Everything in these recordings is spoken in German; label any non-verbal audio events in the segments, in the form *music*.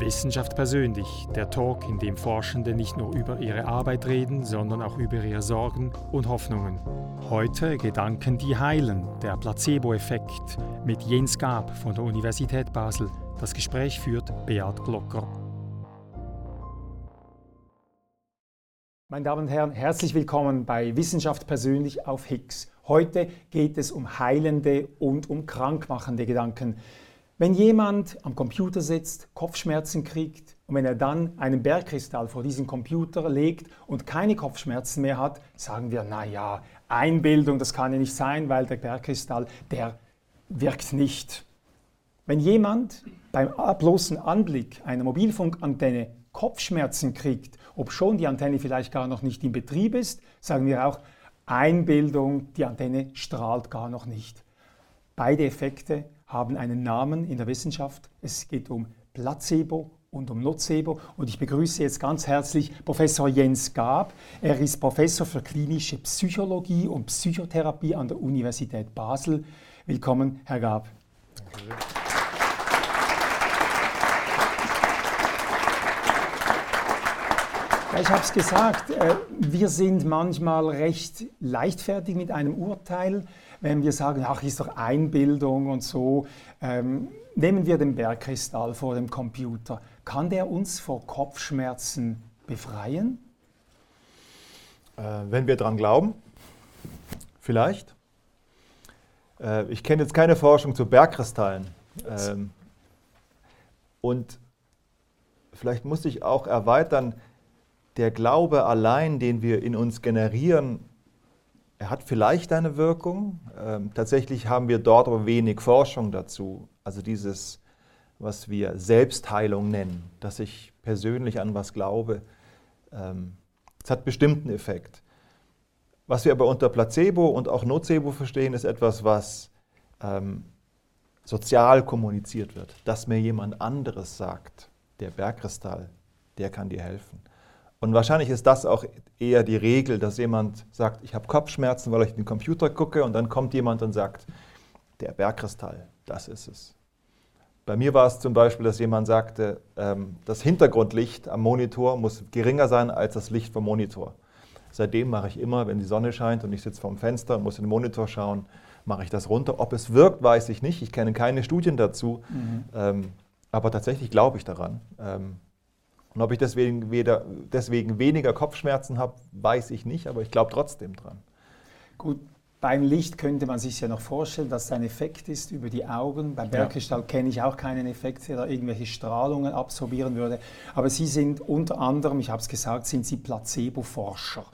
Wissenschaft persönlich, der Talk, in dem Forschende nicht nur über ihre Arbeit reden, sondern auch über ihre Sorgen und Hoffnungen. Heute Gedanken, die heilen, der Placebo-Effekt mit Jens Gab von der Universität Basel. Das Gespräch führt Beat Glocker. Meine Damen und Herren, herzlich willkommen bei Wissenschaft persönlich auf Higgs. Heute geht es um heilende und um krankmachende Gedanken. Wenn jemand am Computer sitzt, Kopfschmerzen kriegt und wenn er dann einen Bergkristall vor diesen Computer legt und keine Kopfschmerzen mehr hat, sagen wir, na ja, Einbildung, das kann ja nicht sein, weil der Bergkristall, der wirkt nicht. Wenn jemand beim bloßen Anblick einer Mobilfunkantenne Kopfschmerzen kriegt, ob schon die Antenne vielleicht gar noch nicht in Betrieb ist, sagen wir auch Einbildung, die Antenne strahlt gar noch nicht. Beide Effekte haben einen Namen in der Wissenschaft. Es geht um Placebo und um Nocebo. Und ich begrüße jetzt ganz herzlich Professor Jens Gab. Er ist Professor für klinische Psychologie und Psychotherapie an der Universität Basel. Willkommen, Herr Gab. Danke. ich habe es gesagt, äh, wir sind manchmal recht leichtfertig mit einem Urteil wenn wir sagen, ach, ist doch Einbildung und so. Ähm, nehmen wir den Bergkristall vor dem Computer. Kann der uns vor Kopfschmerzen befreien? Äh, wenn wir daran glauben, vielleicht. Äh, ich kenne jetzt keine Forschung zu Bergkristallen. Ähm, und vielleicht muss ich auch erweitern, der Glaube allein, den wir in uns generieren, er hat vielleicht eine Wirkung. Ähm, tatsächlich haben wir dort aber wenig Forschung dazu. Also dieses, was wir Selbstheilung nennen, dass ich persönlich an was glaube, ähm, es hat bestimmten Effekt. Was wir aber unter Placebo und auch Nocebo verstehen, ist etwas, was ähm, sozial kommuniziert wird, dass mir jemand anderes sagt, der Bergkristall, der kann dir helfen. Und wahrscheinlich ist das auch eher die Regel, dass jemand sagt, ich habe Kopfschmerzen, weil ich den Computer gucke und dann kommt jemand und sagt, der Bergkristall, das ist es. Bei mir war es zum Beispiel, dass jemand sagte, ähm, das Hintergrundlicht am Monitor muss geringer sein als das Licht vom Monitor. Seitdem mache ich immer, wenn die Sonne scheint und ich sitze vorm Fenster und muss in den Monitor schauen, mache ich das runter. Ob es wirkt, weiß ich nicht. Ich kenne keine Studien dazu. Mhm. Ähm, aber tatsächlich glaube ich daran. Und ob ich deswegen, weder, deswegen weniger Kopfschmerzen habe, weiß ich nicht, aber ich glaube trotzdem dran. Gut, beim Licht könnte man sich ja noch vorstellen, dass es ein Effekt ist über die Augen. Beim Bergkristall ja. kenne ich auch keinen Effekt, der da irgendwelche Strahlungen absorbieren würde. Aber Sie sind unter anderem, ich habe es gesagt, sind Sie Placebo-Forscher.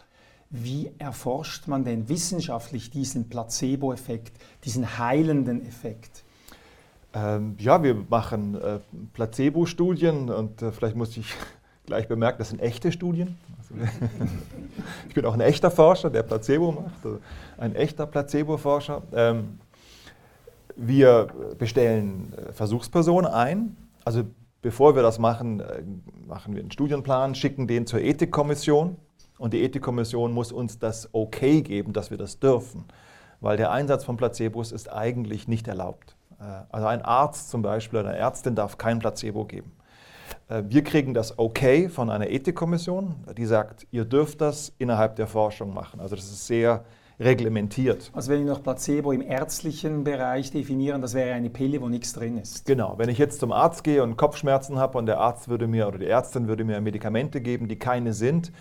Wie erforscht man denn wissenschaftlich diesen Placebo-Effekt, diesen heilenden Effekt? Ähm, ja, wir machen äh, Placebo-Studien und äh, vielleicht muss ich gleich bemerken, das sind echte Studien. *laughs* Ich bin auch ein echter Forscher, der Placebo macht, also ein echter Placebo-Forscher. Ähm, wir bestellen äh, Versuchspersonen ein. Also bevor wir das machen, äh, machen wir einen Studienplan, schicken den zur Ethikkommission und die Ethikkommission muss uns das Okay geben, dass wir das dürfen, weil der Einsatz von Placebos ist eigentlich nicht erlaubt. Äh, also ein Arzt zum Beispiel oder eine Ärztin darf kein Placebo geben. Äh, wir kriegen das Okay von einer Ethikkommission, die sagt, ihr dürft das innerhalb der Forschung machen. Also das ist sehr reglementiert. Also wenn wir noch Placebo im ärztlichen Bereich definieren, das wäre eine Pille, wo nichts drin ist. Genau, wenn ich jetzt zum Arzt gehe und Kopfschmerzen habe und der Arzt würde mir oder die Ärztin würde mir Medikamente geben, die keine sind,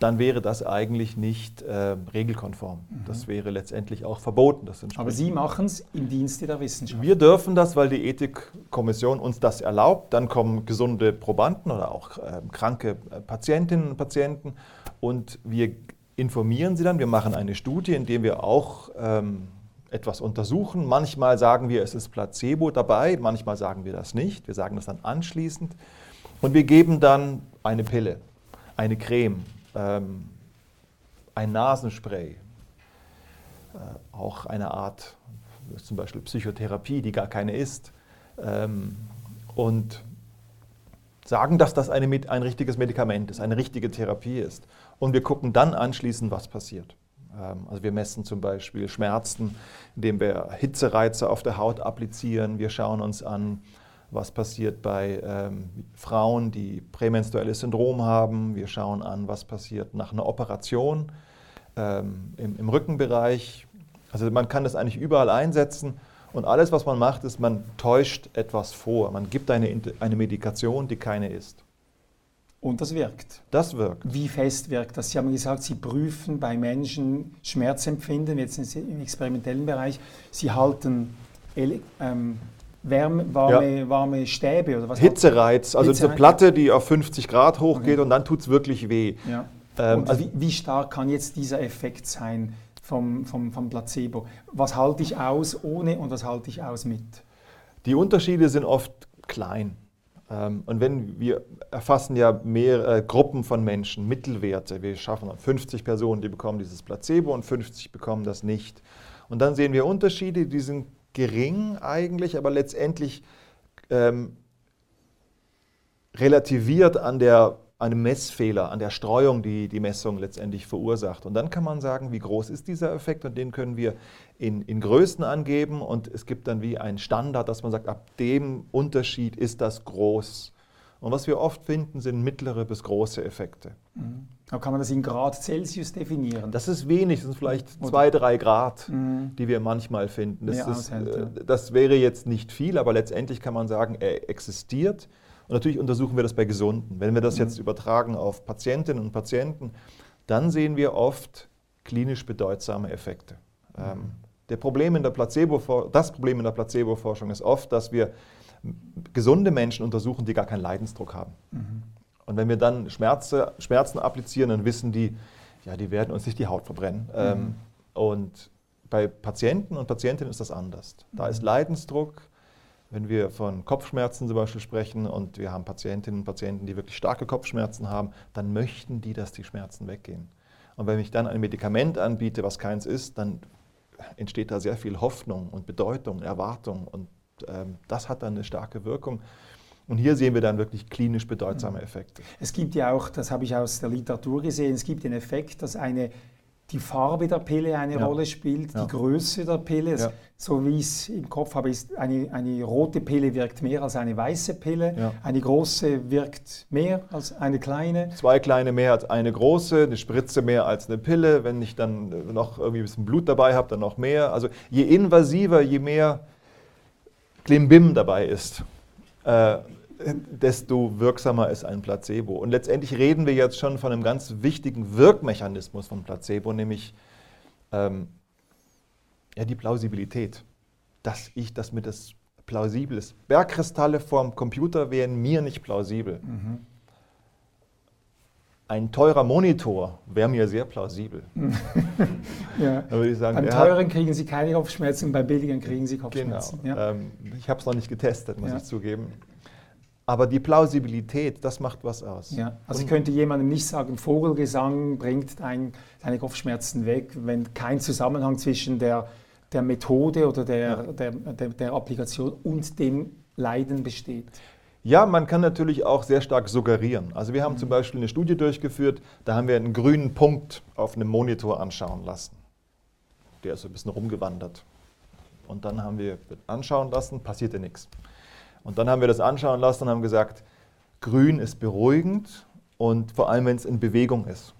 dann wäre das eigentlich nicht äh, regelkonform. Mhm. Das wäre letztendlich auch verboten. Aber Sie machen es im Dienste der Wissenschaft. Wir dürfen das, weil die Ethikkommission uns das erlaubt. Dann kommen gesunde Probanden oder auch äh, kranke Patientinnen und Patienten und wir informieren sie dann. Wir machen eine Studie, in der wir auch ähm, etwas untersuchen. Manchmal sagen wir, es ist Placebo dabei, manchmal sagen wir das nicht. Wir sagen das dann anschließend. Und wir geben dann eine Pille, eine Creme ähm, ein Nasenspray, äh, auch eine Art, zum Beispiel Psychotherapie, die gar keine ist, ähm, und sagen, dass das eine, ein richtiges Medikament ist, eine richtige Therapie ist. Und wir gucken dann anschließend, was passiert. Ähm, also wir messen zum Beispiel Schmerzen, indem wir Hitzereize auf der Haut applizieren. Wir schauen uns an, was passiert bei ähm, Frauen, die prämenstruelles Syndrom haben. Wir schauen an, was passiert nach einer Operation ähm, im, im Rückenbereich. Also man kann das eigentlich überall einsetzen. Und alles, was man macht, ist, man täuscht etwas vor. Man gibt eine, eine Medikation, die keine ist. Und das wirkt. Das wirkt. Wie fest wirkt das? Sie haben gesagt, Sie prüfen bei Menschen Schmerzempfinden, jetzt im experimentellen Bereich. Sie halten ähm, Wärme, warme, ja. warme Stäbe oder was? Hitzereiz, also Hitzereiz. eine Platte, die auf 50 Grad hochgeht okay. und dann tut es wirklich weh. Ja. Ähm, also wie, wie, stark kann jetzt dieser Effekt sein vom, vom, vom Placebo? Was halte ich aus ohne und was halte ich aus mit? Die Unterschiede sind oft klein. Ähm, und wenn wir erfassen ja mehr äh, Gruppen von Menschen, Mittelwerte, wir schaffen 50 Personen, die bekommen dieses Placebo und 50 bekommen das nicht. Und dann sehen wir Unterschiede, die sind gering eigentlich, aber letztendlich ähm, relativiert an der einem Messfehler, an der Streuung, die die Messung letztendlich verursacht. Und dann kann man sagen, wie groß ist dieser Effekt und den können wir in, in Größen angeben und es gibt dann wie einen Standard, dass man sagt, ab dem Unterschied ist das groß. Und was wir oft finden, sind mittlere bis große Effekte. Mhm. Aber kann man das in Grad Celsius definieren? Das ist wenig, das sind vielleicht Oder? zwei, drei Grad, mhm. die wir manchmal finden. Das, ist, äh, das wäre jetzt nicht viel, aber letztendlich kann man sagen, er existiert. Und natürlich untersuchen wir das bei Gesunden. Wenn wir das jetzt übertragen auf Patientinnen und Patienten, dann sehen wir oft klinisch bedeutsame Effekte. Ähm, der Problem in der Placebo, das Problem in der Placebo-Forschung ist oft, dass wir gesunde Menschen untersuchen, die gar keinen Leidensdruck haben. Mhm. Und wenn wir dann Schmerze, Schmerzen applizieren, dann wissen die, ja, die werden uns nicht die Haut verbrennen. Mhm. Ähm, und bei Patienten und Patientinnen ist das anders. Da ist Leidensdruck, wenn wir von Kopfschmerzen zum Beispiel sprechen und wir haben Patientinnen und Patienten, die wirklich starke Kopfschmerzen haben, dann möchten die, dass die Schmerzen weggehen. Und wenn ich dann ein Medikament anbiete, was keins ist, dann entsteht da sehr viel Hoffnung und Bedeutung, Erwartung und ähm, das hat dann eine starke Wirkung. Und hier sehen wir dann wirklich klinisch bedeutsame Effekte. Es gibt ja auch, das habe ich aus der Literatur gesehen, es gibt den Effekt, dass eine die Farbe der Pille eine ja. Rolle spielt, ja. die Größe der Pille. Ja. So wie ich es im Kopf habe, ist eine, eine rote Pille wirkt mehr als eine weiße Pille. Eine große wirkt mehr als eine kleine. Zwei kleine mehr als eine große, eine Spritze mehr als eine Pille. Wenn ich dann noch irgendwie ein bisschen Blut dabei habe, dann noch mehr. Also je invasiver, je mehr Klimbim dabei ist, äh, desto wirksamer ist ein Placebo. Und letztendlich reden wir jetzt schon von einem ganz wichtigen Wirkmechanismus von Placebo, nämlich ähm, ja, die Plausibilität. Dass ich, dass mir das plausibel ist. Bergkristalle vorm Computer wären mir nicht plausibel. Mhm. Ein teurer Monitor wäre mir sehr plausibel. *laughs* ja. Da würde ich sagen, beim teuren kriegen Sie keine Kopfschmerzen, beim billigen kriegen Sie Kopfschmerzen. Genau. Ja. Ähm, ich habe es noch nicht getestet, muss ja. ich zugeben. Aber die Plausibilität, das macht was aus. Ja, also ich könnte jemandem nicht sagen, Vogelgesang bringt ein, deine Kopfschmerzen weg, wenn kein Zusammenhang zwischen der, der Methode oder der, ja. der, der, der Applikation und dem Leiden besteht. Ja, man kann natürlich auch sehr stark suggerieren. Also wir haben mhm. zum Beispiel eine Studie durchgeführt, da haben wir einen grünen Punkt auf einem Monitor anschauen lassen. Der ist so ein bisschen rumgewandert. Und dann haben wir anschauen lassen, passierte nichts. Und dann haben wir das anschauen lassen und haben gesagt, grün ist beruhigend und vor allem, wenn es in Bewegung ist.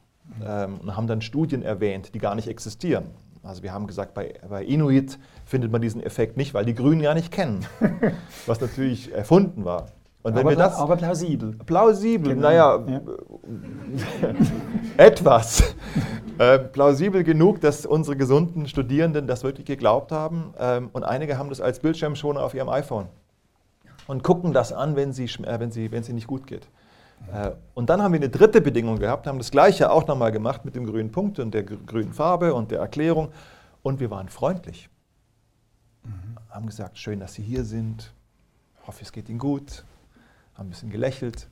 Ähm, und haben dann Studien erwähnt, die gar nicht existieren. Also wir haben gesagt, bei, bei Inuit findet man diesen Effekt nicht, weil die Grünen ja nicht kennen, *laughs* was natürlich erfunden war. Und wenn aber, wir das, aber plausibel. Plausibel, genau. naja, ja. *laughs* etwas. Äh, plausibel genug, dass unsere gesunden Studierenden das wirklich geglaubt haben. Ähm, und einige haben das als Bildschirmschoner auf ihrem iPhone und gucken das an, wenn sie, äh, wenn sie, wenn sie nicht gut geht. Äh, und dann haben wir eine dritte Bedingung gehabt, haben das gleiche auch nochmal gemacht mit dem grünen Punkt und der grünen Farbe und der Erklärung. Und wir waren freundlich. Mhm. Haben gesagt, schön, dass Sie hier sind. Hoffe, es geht Ihnen gut. Haben ein bisschen gelächelt.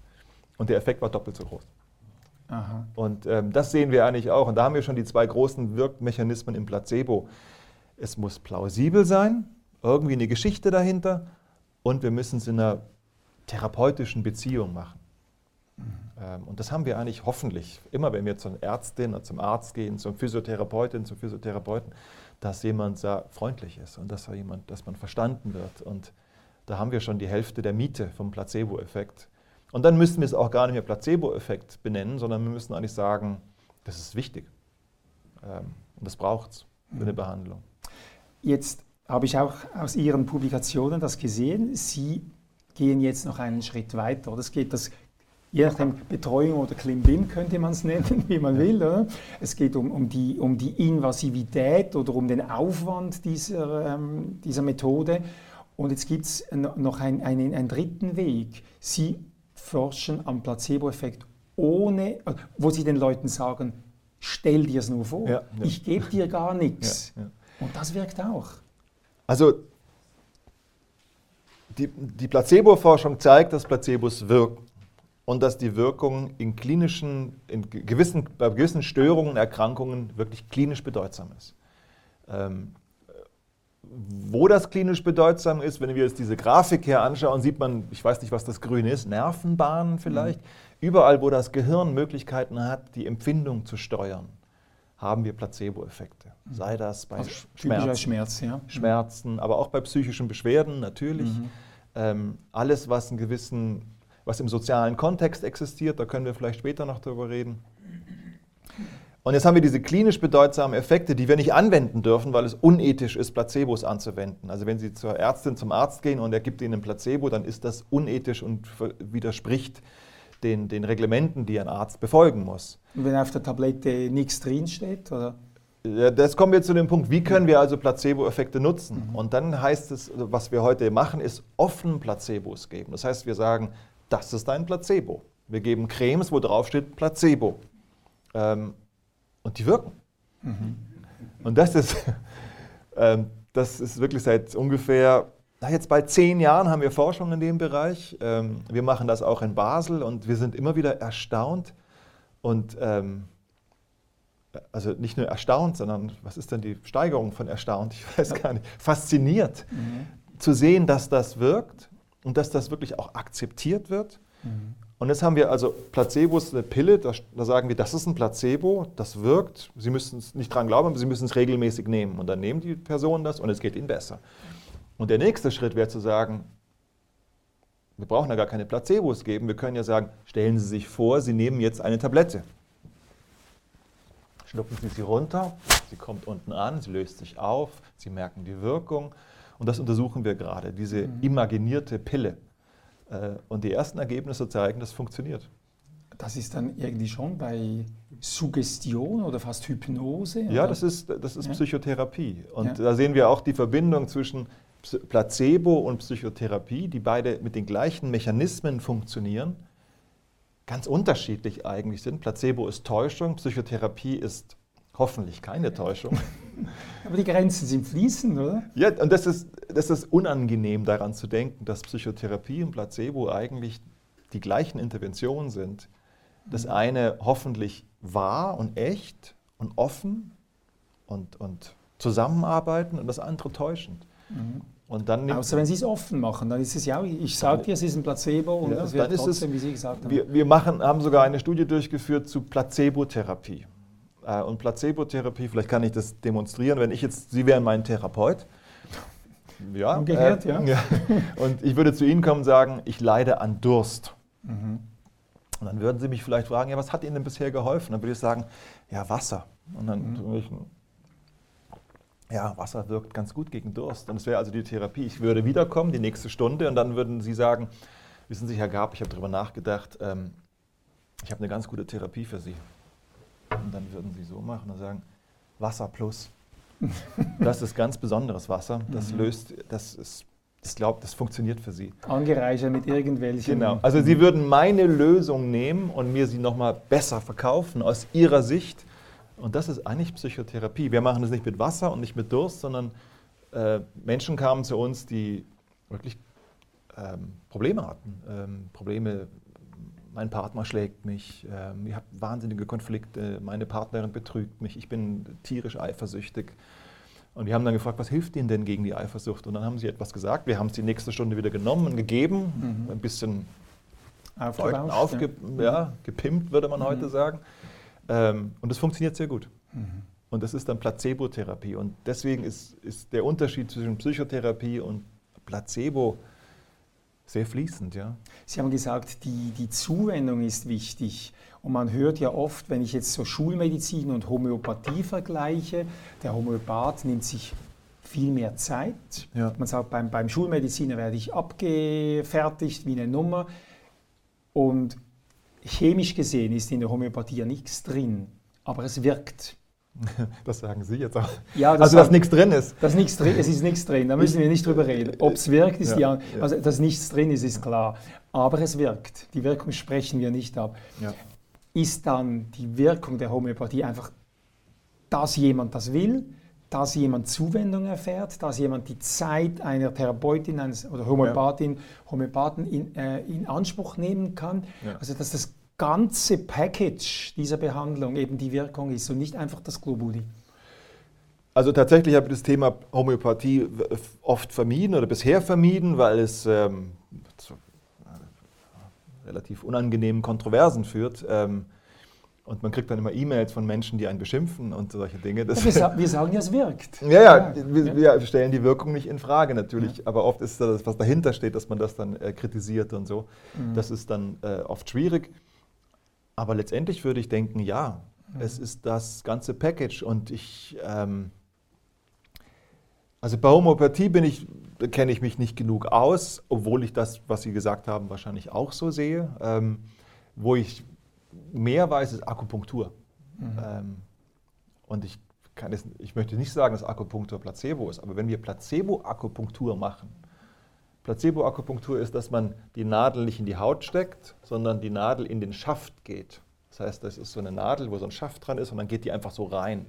Und der Effekt war doppelt so groß. Aha. Und ähm, das sehen wir eigentlich auch. Und da haben wir schon die zwei großen Wirkmechanismen im Placebo. Es muss plausibel sein, irgendwie eine Geschichte dahinter und wir müssen es in einer therapeutischen Beziehung machen. Mhm. Und das haben wir eigentlich hoffentlich, immer wenn wir zur Ärztin oder zum Arzt gehen, zum Physiotherapeutin, zum Physiotherapeuten, dass jemand sehr freundlich ist und dass, jemand, dass man verstanden wird und da haben wir schon die Hälfte der Miete vom Placebo-Effekt. Und dann müssen wir es auch gar nicht mehr Placebo-Effekt benennen, sondern wir müssen eigentlich sagen, das ist wichtig. Ähm, und das braucht es für eine mhm. Behandlung. Jetzt habe ich auch aus Ihren Publikationen das gesehen. Sie gehen jetzt noch einen Schritt weiter. Das geht das je nachdem Betreuung oder Klimbim könnte man es *laughs* nennen, wie man will. Oder? Es geht um, um, die, um die Invasivität oder um den Aufwand dieser, ähm, dieser Methode. Und jetzt gibt es noch ein, einen, einen dritten Weg. Sie forschen am Placebo-Effekt ohne, äh, wo Sie den Leuten sagen, stell dir es nur vor, ja, ja. ich gebe dir gar *laughs* nichts. Ja, Und das wirkt auch. Also die, die Placebo-Forschung zeigt, dass Placebos wirken und dass die Wirkung in klinischen, in gewissen, bei gewissen Störungen und Erkrankungen wirklich klinisch bedeutsam ist. Ähm, wo das klinisch bedeutsam ist, wenn wir uns diese Grafik hier anschauen, sieht man, ich weiß nicht, was das Grüne ist, Nervenbahnen vielleicht. Mhm. Überall, wo das Gehirn Möglichkeiten hat, die Empfindung zu steuern, haben wir Placebo-Effekte. Mhm. Sei das bei also Schmerzen, Schmerz, ja. Schmerzen, aber auch bei psychischen Beschwerden natürlich. Mhm. Ähm, alles, was einen gewissen was im sozialen Kontext existiert, da können wir vielleicht später noch darüber reden. Und jetzt haben wir diese klinisch bedeutsamen Effekte, die wir nicht anwenden dürfen, weil es unethisch ist, Placebos anzuwenden. Also wenn Sie zur Ärztin, zum Arzt gehen und er gibt Ihnen ein Placebo, dann ist das unethisch und widerspricht den, den Reglementen, die ein Arzt befolgen muss. Und wenn auf der Tablette nichts drinsteht? Oder? Das kommen wir zu dem Punkt, wie können wir also Placebo-Effekte nutzen? Mhm. Und dann heißt es, was wir heute machen, ist offen Placebos geben. Das heißt, wir sagen, das ist ein Placebo. Wir geben Cremes, wo drauf steht Placebo. Ähm, und die wirken. Mhm. Und das ist, *laughs* ähm, das ist wirklich seit ungefähr, na jetzt bald zehn Jahren haben wir Forschung in dem Bereich. Ähm, wir machen das auch in Basel und wir sind immer wieder erstaunt und ähm, also nicht nur erstaunt, sondern was ist denn die Steigerung von erstaunt? Ich weiß gar nicht. Fasziniert mhm. zu sehen, dass das wirkt und dass das wirklich auch akzeptiert wird. Mhm. Und jetzt haben wir also Placebos, eine Pille, da, da, sagen wir, das ist ein Placebo, das wirkt, Sie müssen es nicht dran glauben, aber Sie müssen es regelmäßig nehmen. Und dann nehmen die Personen das und es geht ihnen besser. Und der nächste Schritt wäre zu sagen, wir brauchen ja gar keine Placebos geben, wir können ja sagen, stellen Sie sich vor, Sie nehmen jetzt eine Tablette. Schlucken Sie sie runter, sie kommt unten an, sie löst sich auf, Sie merken die Wirkung und das untersuchen wir gerade, diese mhm. imaginierte Pille. Äh, und die ersten Ergebnisse zeigen, das funktioniert. Das ist dann irgendwie schon bei Suggestion oder fast Hypnose? Ja, das ist, das ist ja. Psychotherapie. Und ja. da sehen wir auch die Verbindung zwischen Placebo und Psychotherapie, die beide mit den gleichen Mechanismen funktionieren, ganz unterschiedlich eigentlich sind. Placebo ist Täuschung, Psychotherapie ist hoffentlich keine Täuschung. *laughs* Aber die Grenzen sind fließend, oder? Ja, und das ist, das ist unangenehm daran zu denken, dass Psychotherapie und Placebo eigentlich die gleichen Interventionen sind. Das mhm. eine hoffentlich wahr und echt und offen und, und zusammenarbeiten und das andere täuschend. Mhm. Und dann Außer wenn Sie es offen machen, dann ist es ja, ich sage dir, es ist ein Placebo und ja, es wird trotzdem, es, wie Sie gesagt haben. Wir, wir machen, haben sogar eine Studie durchgeführt zu Placebotherapie. Äh, und Placebotherapie, vielleicht kann ich das demonstrieren, wenn ich jetzt, Sie wären mein Therapeut. Ja, Umgekehrt, äh, ja. ja. *laughs* Und ich würde zu Ihnen kommen und sagen, ich leide an Durst. Mhm. Und dann würden Sie mich vielleicht fragen, ja, was hat Ihnen denn bisher geholfen? Dann würde ich sagen, ja, Wasser. Und dann mhm. ich, ja, Wasser wirkt ganz gut gegen Durst. Und das wäre also die Therapie. Ich würde wiederkommen, die nächste Stunde, und dann würden Sie sagen, wissen Sie, Herr Gab, ich habe darüber nachgedacht, ähm, ich habe eine ganz gute Therapie für Sie. Und dann würden sie so machen und sagen, Wasser plus. *laughs* Das ist ganz besonderes Wasser. Das mhm. löst, das ist, ich glaube, das funktioniert für Sie. Angereichert mit irgendwelchen. Genau. Also Sie würden meine Lösung nehmen und mir sie nochmal besser verkaufen aus Ihrer Sicht. Und das ist eigentlich Psychotherapie. Wir machen das nicht mit Wasser und nicht mit Durst, sondern äh, Menschen kamen zu uns, die wirklich ähm, Probleme hatten. Ähm, Probleme mein Partner schlägt mich, äh, ich habe wahnsinnige Konflikte, meine Partnerin betrügt mich, ich bin tierisch eifersüchtig. Und wir haben dann gefragt, was hilft Ihnen denn gegen die Eifersucht? Und dann haben sie etwas gesagt. Wir haben es die nächste Stunde wieder genommen und gegeben, mhm. ein bisschen aufge ja. ja. gepimpt, würde man mhm. heute sagen. Ähm, und das funktioniert sehr gut. Mhm. Und das ist dann Placebo-Therapie. Und deswegen ist, ist der Unterschied zwischen Psychotherapie und Placebo sehr fließend, ja. Sie haben gesagt, die, die Zuwendung ist wichtig. Und man hört ja oft, wenn ich jetzt so Schulmedizin und Homöopathie vergleiche, der Homöopath nimmt sich viel mehr Zeit. Ja. Man sagt, beim, beim Schulmediziner werde ich abgefertigt wie eine Nummer. Und chemisch gesehen ist in der Homöopathie ja nichts drin, aber es wirkt. *laughs* Das sagen Sie jetzt auch. Ja, das also, dass nichts drin ist. Dass nichts drin, es ist nichts drin, da müssen wir nicht drüber reden. Ob es wirkt, ist ja, die Also, dass nichts drin ist, ist klar. Aber es wirkt. Die Wirkung sprechen wir nicht ab. Ja. Ist dann die Wirkung der Homöopathie einfach, dass jemand das will, dass jemand Zuwendung erfährt, dass jemand die Zeit einer Therapeutin eines, oder Homöopathin, Homöopathen in, äh, in Anspruch nehmen kann? Ja. Also, dass das ganze Package dieser Behandlung eben die Wirkung ist und nicht einfach das Globuli. Also tatsächlich habe ich das Thema Homöopathie oft vermieden oder bisher vermieden, weil es ähm, zu äh, relativ unangenehmen Kontroversen führt. Ähm, und man kriegt dann immer E-Mails von Menschen, die einen beschimpfen und solche Dinge. Ja, wir, *laughs* sa wir, sagen ja, es wirkt. Ja, ja, ja. Wir, wir, stellen die Wirkung nicht in Frage natürlich, ja. aber oft ist das, was dahinter steht, dass man das dann äh, kritisiert und so. Mhm. Das ist dann äh, oft schwierig. Aber letztendlich würde ich denken, ja, mhm. es ist das ganze Package und ich, ähm, also bei Homöopathie bin ich, kenne ich mich nicht genug aus, obwohl ich das, was Sie gesagt haben, wahrscheinlich auch so sehe. Ähm, wo ich mehr weiß, ist Akupunktur. Mhm. Ähm, und ich, kann es, ich möchte nicht sagen, dass Akupunktur Placebo ist, aber wenn wir Placebo-Akupunktur machen, Placebo-Akupunktur ist, dass man die Nadel nicht in die Haut steckt, sondern die Nadel in den Schaft geht. Das heißt, das ist so eine Nadel, wo so ein Schaft dran ist und dann geht die einfach so rein.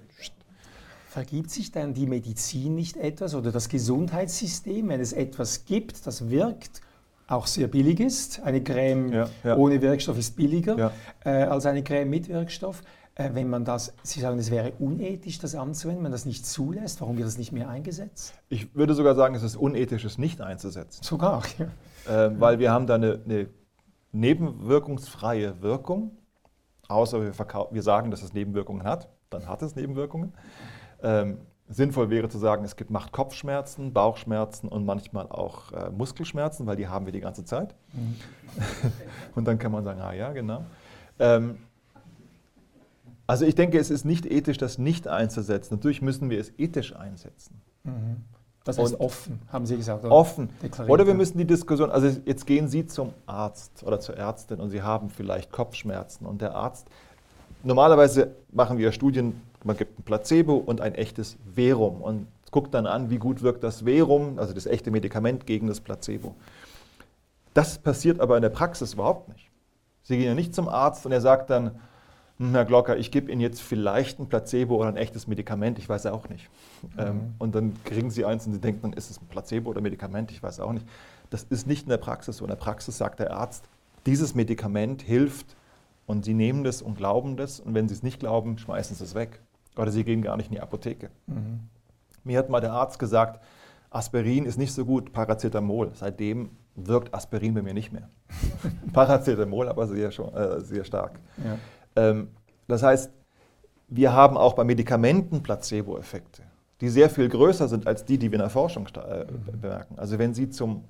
Vergibt sich dann die Medizin nicht etwas oder das Gesundheitssystem, wenn es etwas gibt, das wirkt, auch sehr billig ist? Eine Creme ja, ja. ohne Wirkstoff ist billiger ja. äh, als eine Creme mit Wirkstoff. Äh, wenn man das, Sie sagen, es wäre unethisch, das anzuwenden, wenn man das nicht zulässt, warum wird das nicht mehr eingesetzt? Ich würde sogar sagen, es ist unethisch, es nicht einzusetzen. Sogar, *laughs* ja. Äh, weil wir haben da eine, eine nebenwirkungsfreie Wirkung, außer wir, wir, sagen, dass es Nebenwirkungen hat, dann hat es Nebenwirkungen. Ähm, sinnvoll wäre zu sagen, es gibt, macht Kopfschmerzen, Bauchschmerzen und manchmal auch äh, Muskelschmerzen, weil die haben wir die ganze Zeit. Mhm. *laughs* und dann kann man sagen, ah ja, genau. Ähm, also ich denke, es ist nicht ethisch, das nicht einzusetzen. Natürlich müssen wir es ethisch einsetzen. Mhm. Das heißt und offen, haben Sie gesagt. Oder? Offen. Oder wir müssen die Diskussion, also jetzt gehen Sie zum Arzt oder zur Ärztin und Sie haben vielleicht Kopfschmerzen und der Arzt, normalerweise machen wir Studien, man gibt ein Placebo und ein echtes Verum und guckt dann an, wie gut wirkt das Verum, also das echte Medikament gegen das Placebo. Das passiert aber in der Praxis überhaupt nicht. Sie gehen ja nicht zum Arzt und er sagt dann, hm, Herr Glocker, ich gebe Ihnen jetzt vielleicht ein Placebo oder ein echtes Medikament, ich weiß auch nicht. Mhm. Ähm, und dann kriegen Sie eins und Sie denken, dann ist es ein Placebo oder Medikament, ich weiß auch nicht. Das ist nicht in der Praxis so. In der Praxis sagt der Arzt, dieses Medikament hilft und Sie nehmen das und glauben das und wenn Sie es nicht glauben, schmeißen Sie es weg. Oder Sie gehen gar nicht in die Apotheke. Mhm. Mir hat mal der Arzt gesagt, Aspirin ist nicht so gut, Paracetamol. Seitdem wirkt Aspirin bei mir nicht mehr. *laughs* Paracetamol aber sehr, äh, sehr stark. Ja. Ähm, das heißt, wir haben auch bei Medikamenten Placebo-Effekte, die sehr viel größer sind als die, die wir in der Forschung äh, mhm. bemerken. Also wenn Sie zum,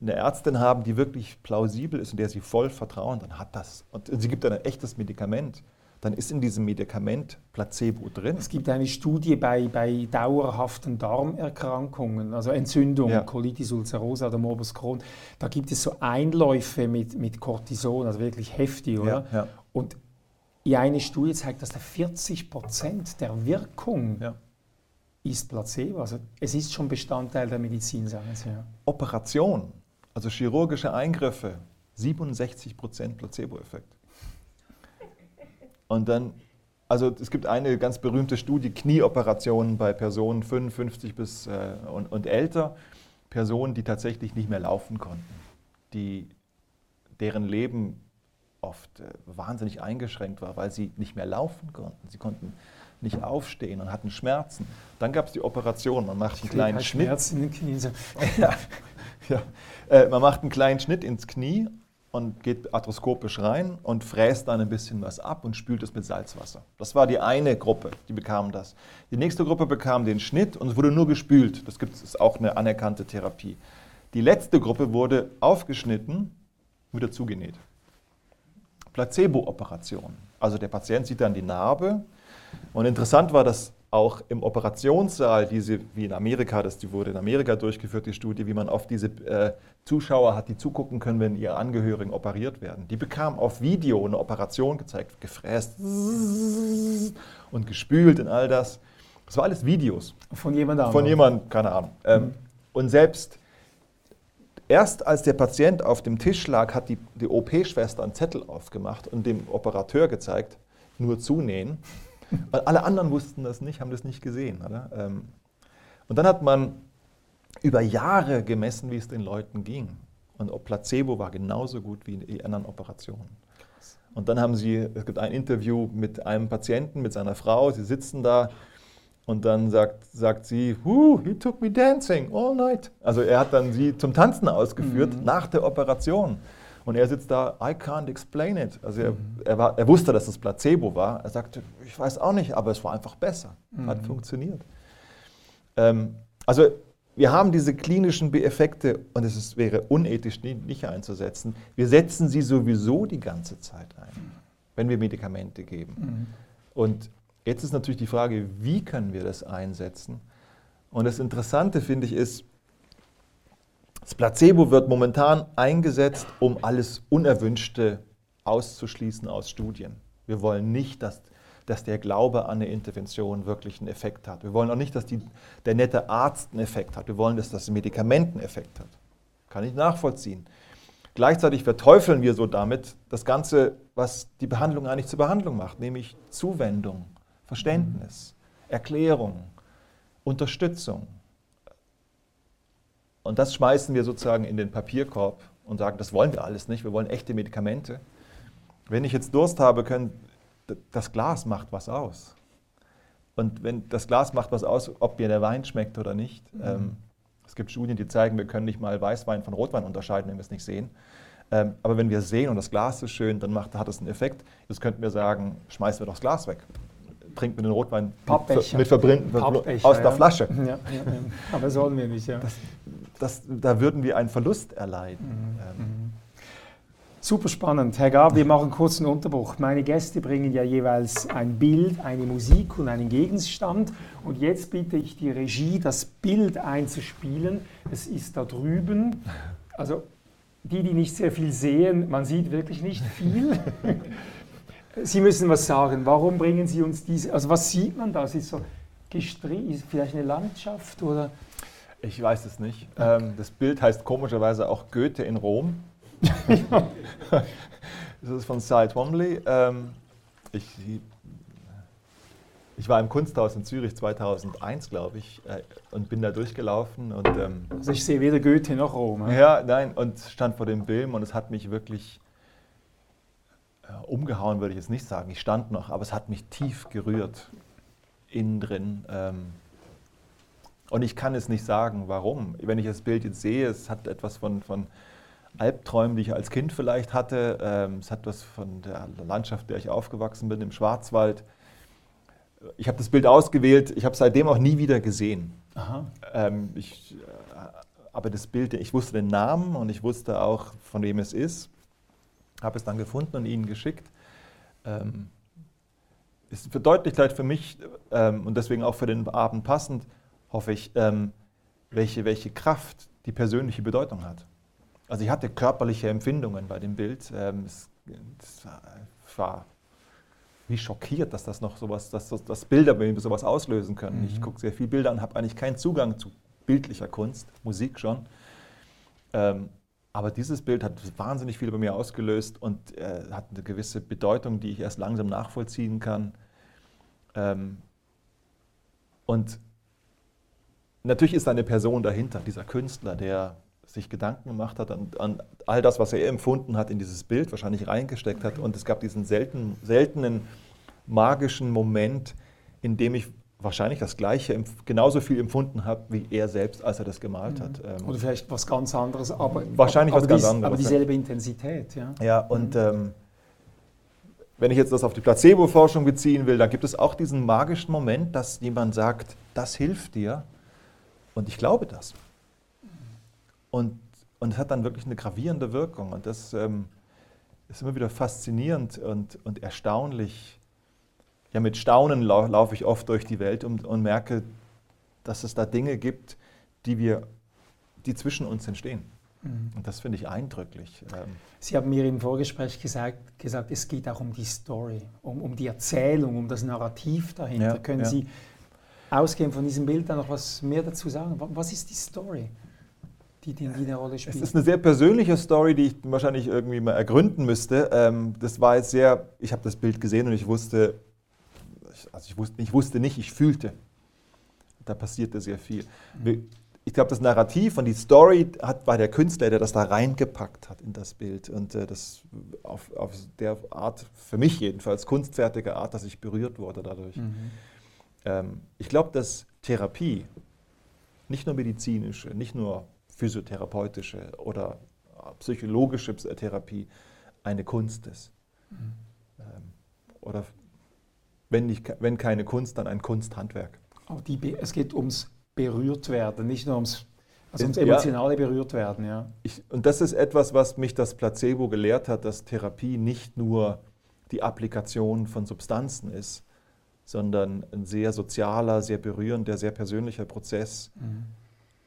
eine Ärztin haben, die wirklich plausibel ist und der Sie voll vertrauen, dann hat das. Und sie gibt dann ein echtes Medikament dann ist in diesem Medikament Placebo drin. Es gibt eine Studie bei, bei dauerhaften Darmerkrankungen, also Entzündung, ja. Colitis ulcerosa oder Morbus Crohn. Da gibt es so Einläufe mit, mit Cortison, also wirklich heftig, oder? Ja, ja. Und eine Studie zeigt, dass der 40 Prozent der Wirkung ist Placebo. Also es ist schon Bestandteil der Medizin, sagen Sie. Ja. Operation, also chirurgische Eingriffe, 67 Prozent Placebo-Effekt. Und dann, also es gibt eine ganz berühmte Studie, Knieoperationen bei Personen 55 bis äh, und, und älter, Personen, die tatsächlich nicht mehr laufen konnten, die, deren Leben oft äh, wahnsinnig eingeschränkt war, weil sie nicht mehr laufen konnten. Sie konnten nicht aufstehen und hatten Schmerzen. Dann gab es die Operation, man macht einen kleinen Schnitt. Schmerzen in den Knien. *laughs* ja, ja. Äh, man macht einen kleinen Schnitt ins Knie und geht arthroskopisch rein und fräst dann ein bisschen was ab und spült es mit Salzwasser. Das war die eine Gruppe, die bekam das. Die nächste Gruppe bekam den Schnitt und es wurde nur gespült. Das gibt, ist auch eine anerkannte Therapie. Die letzte Gruppe wurde aufgeschnitten, wieder zugenäht. Placebo-Operation. Also der Patient sieht dann die Narbe. Und interessant war, dass auch im Operationssaal, diese, wie in Amerika, das die wurde in Amerika durchgeführt, die Studie, wie man auf diese äh, Zuschauer hat, die zugucken können, wenn ihre Angehörigen operiert werden. Die bekamen auf Video eine Operation gezeigt, gefräst und gespült und all das. Das war alles Videos. Von jemand anderem? Von jemandem, keine Ahnung. Ähm, mhm. Und selbst erst als der Patient auf dem Tisch lag, hat die, die OP-Schwester einen Zettel aufgemacht und dem Operateur gezeigt, nur zunähen. Weil alle anderen wussten das nicht, haben das nicht gesehen. Ähm, und dann hat man über Jahre gemessen, wie es den Leuten ging. Und ob Placebo war genauso gut wie die anderen Operationen. Und dann haben sie, es gibt ein Interview mit einem Patienten, mit seiner Frau, sie sitzen da und dann sagt, sagt sie, he took me dancing all night. Also er hat dann sie zum Tanzen ausgeführt mhm. nach der Operation. Und er sitzt da, I can't explain it. Also er, mhm. er, war, er wusste, dass es Placebo war. Er sagte, ich weiß auch nicht, aber es war einfach besser. Mhm. Hat funktioniert. Ähm, also wir haben diese klinischen Effekte und es ist, wäre unethisch, nicht einzusetzen. Wir setzen sie sowieso die ganze Zeit ein, wenn wir Medikamente geben. Mhm. Und jetzt ist natürlich die Frage, wie können wir das einsetzen? Und das Interessante, finde ich, ist, das Placebo wird momentan eingesetzt, um alles Unerwünschte auszuschließen aus Studien. Wir wollen nicht, dass, dass der Glaube an eine Intervention wirklich einen Effekt hat. Wir wollen auch nicht, dass die, der nette Arzt einen Effekt hat. Wir wollen, dass das Medikament einen Effekt hat. Kann ich nachvollziehen. Gleichzeitig verteufeln wir so damit das Ganze, was die Behandlung eigentlich zur Behandlung macht, nämlich Zuwendung, Verständnis, Erklärung, Unterstützung. Und das schmeißen wir sozusagen in den Papierkorb und sagen, das wollen wir alles nicht, wir wollen echte Medikamente. Wenn ich jetzt Durst habe, können, das Glas macht was aus. Und wenn das Glas macht was aus, ob mir der Wein schmeckt oder nicht. Mhm. Ähm, es gibt Studien, die zeigen, wir können nicht mal Weißwein von Rotwein unterscheiden, wenn wir es nicht sehen. Ähm, aber wenn wir sehen und das Glas ist schön, dann macht, hat es einen Effekt. Jetzt könnten wir sagen, schmeißen wir doch das Glas weg trinkt man den Rotwein Pappbecher. mit Verbrennen aus der Flasche. Ja, ja, Aber sollen wir nicht, ja. Das, das, da würden wir einen Verlust erleiden. Mhm. Ähm. Mhm. Super spannend. Herr Gab, wir machen einen Unterbruch. Meine Gäste bringen ja jeweils ein Bild, eine Musik und einen Gegenstand. Und jetzt bitte ich die Regie, das Bild einzuspielen. Es ist da drüben. Also die, die nicht sehr viel sehen, man sieht wirklich nicht viel. *laughs* Sie müssen was sagen. Warum bringen Sie uns diese? Also was sieht man da? Es ist so gestrichen, vielleicht eine Landschaft oder? Ich weiß es nicht. Ähm, das Bild heißt komischerweise auch Goethe in Rom. *laughs* das ist von Cy Twombly. Ähm, ich, ich war im Kunsthaus in Zürich 2001, glaube ich, äh, und bin da durchgelaufen. Und, ähm, also ich sehe weder Goethe noch Rom. Ja, nein, und stand vor dem Film und es hat mich wirklich umgehauen, würde ich jetzt nicht sagen. Ich stand noch, aber es hat mich tief gerührt, innen drin. Ähm, und ich kann es nicht sagen, warum. Wenn ich das Bild jetzt sehe, es hat etwas von, von Albträumen, die ich als Kind vielleicht hatte. Ähm, es hat etwas von der Landschaft, in der ich aufgewachsen bin, im Schwarzwald. Ich habe das Bild ausgewählt, ich habe es seitdem auch nie wieder gesehen. Ähm, ich, äh, aber das Bild, ich wusste den Namen und ich wusste auch, von wem es ist habe es dann gefunden und Ihnen geschickt. Ähm, es verdeutlicht halt für mich ähm, und deswegen auch für den Abend passend, hoffe ich, ähm, welche, welche Kraft die persönliche Bedeutung hat. Also ich hatte körperliche Empfindungen bei dem Bild. Ähm, es, es war wie schockiert, dass das noch sowas, dass dass Bilder bei mir sowas auslösen können. Mhm. Ich gucke sehr viele Bilder und habe eigentlich keinen Zugang zu bildlicher Kunst, Musik schon. Ähm, aber dieses Bild hat wahnsinnig viel bei mir ausgelöst und äh, hat eine gewisse Bedeutung, die ich erst langsam nachvollziehen kann. Ähm, und natürlich ist eine Person dahinter, dieser Künstler, der sich Gedanken gemacht hat an, an, all das, was er empfunden hat, in dieses Bild wahrscheinlich reingesteckt hat. Und es gab diesen selten, seltenen magischen Moment, in dem ich wahrscheinlich das Gleiche, genauso viel empfunden habe, wie er selbst, als er das gemalt hat. Mhm. Ähm, Oder vielleicht was ganz anderes, aber, wahrscheinlich aber, was ganz dies, anderes. Aber dieselbe Intensität, ja. Ja, und mhm. ähm, wenn ich jetzt das auf die Placebo-Forschung beziehen will, dann gibt es auch diesen magischen Moment, dass jemand sagt, das hilft dir. Und ich glaube das. Und und es hat dann wirklich eine gravierende Wirkung. Und das ähm, ist immer wieder faszinierend und, und erstaunlich. Ja, mit Staunen lau laufe ich oft durch die Welt und, und merke, dass es da Dinge gibt, die wir, die zwischen uns entstehen. Mhm. Und das finde ich eindrücklich. Ähm. Sie haben mir im Vorgespräch gesagt, gesagt es geht auch um die Story, um, um die Erzählung, um das Narrativ dahinter. Ja, Können ja. Sie ausgehend von diesem Bild da noch was mehr dazu sagen? Was ist die Story? Die, die, eine Rolle spielt. Es ist eine sehr persönliche Story, die ich wahrscheinlich irgendwie mal ergründen müsste. Ähm, das war jetzt sehr, ich habe das Bild gesehen und ich wusste, also ich wusste, ich wusste nicht, ich fühlte. Da passierte sehr viel. Ich glaube, das Narrativ und die Story hat, war der Künstler, der das da reingepackt hat in das Bild. Und äh, das auf, auf, der Art, für mich jedenfalls, kunstfertige Art, dass ich berührt wurde dadurch. Mhm. Ähm, ich glaube, dass Therapie, nicht nur medizinische, nicht nur physiotherapeutische oder psychologische Therapie, eine Kunst ist. Mhm. Ähm, oder wenn, nicht, wenn keine Kunst, dann ein Kunsthandwerk. Die, es geht ums berührt werden, nicht nur ums, also ums emotionale ja, berührt werden. Ja. Ich, und das ist etwas, was mich das Placebo gelehrt hat, dass Therapie nicht nur die Applikation von Substanzen ist, sondern ein sehr sozialer, sehr berührender, sehr persönlicher Prozess. Mhm.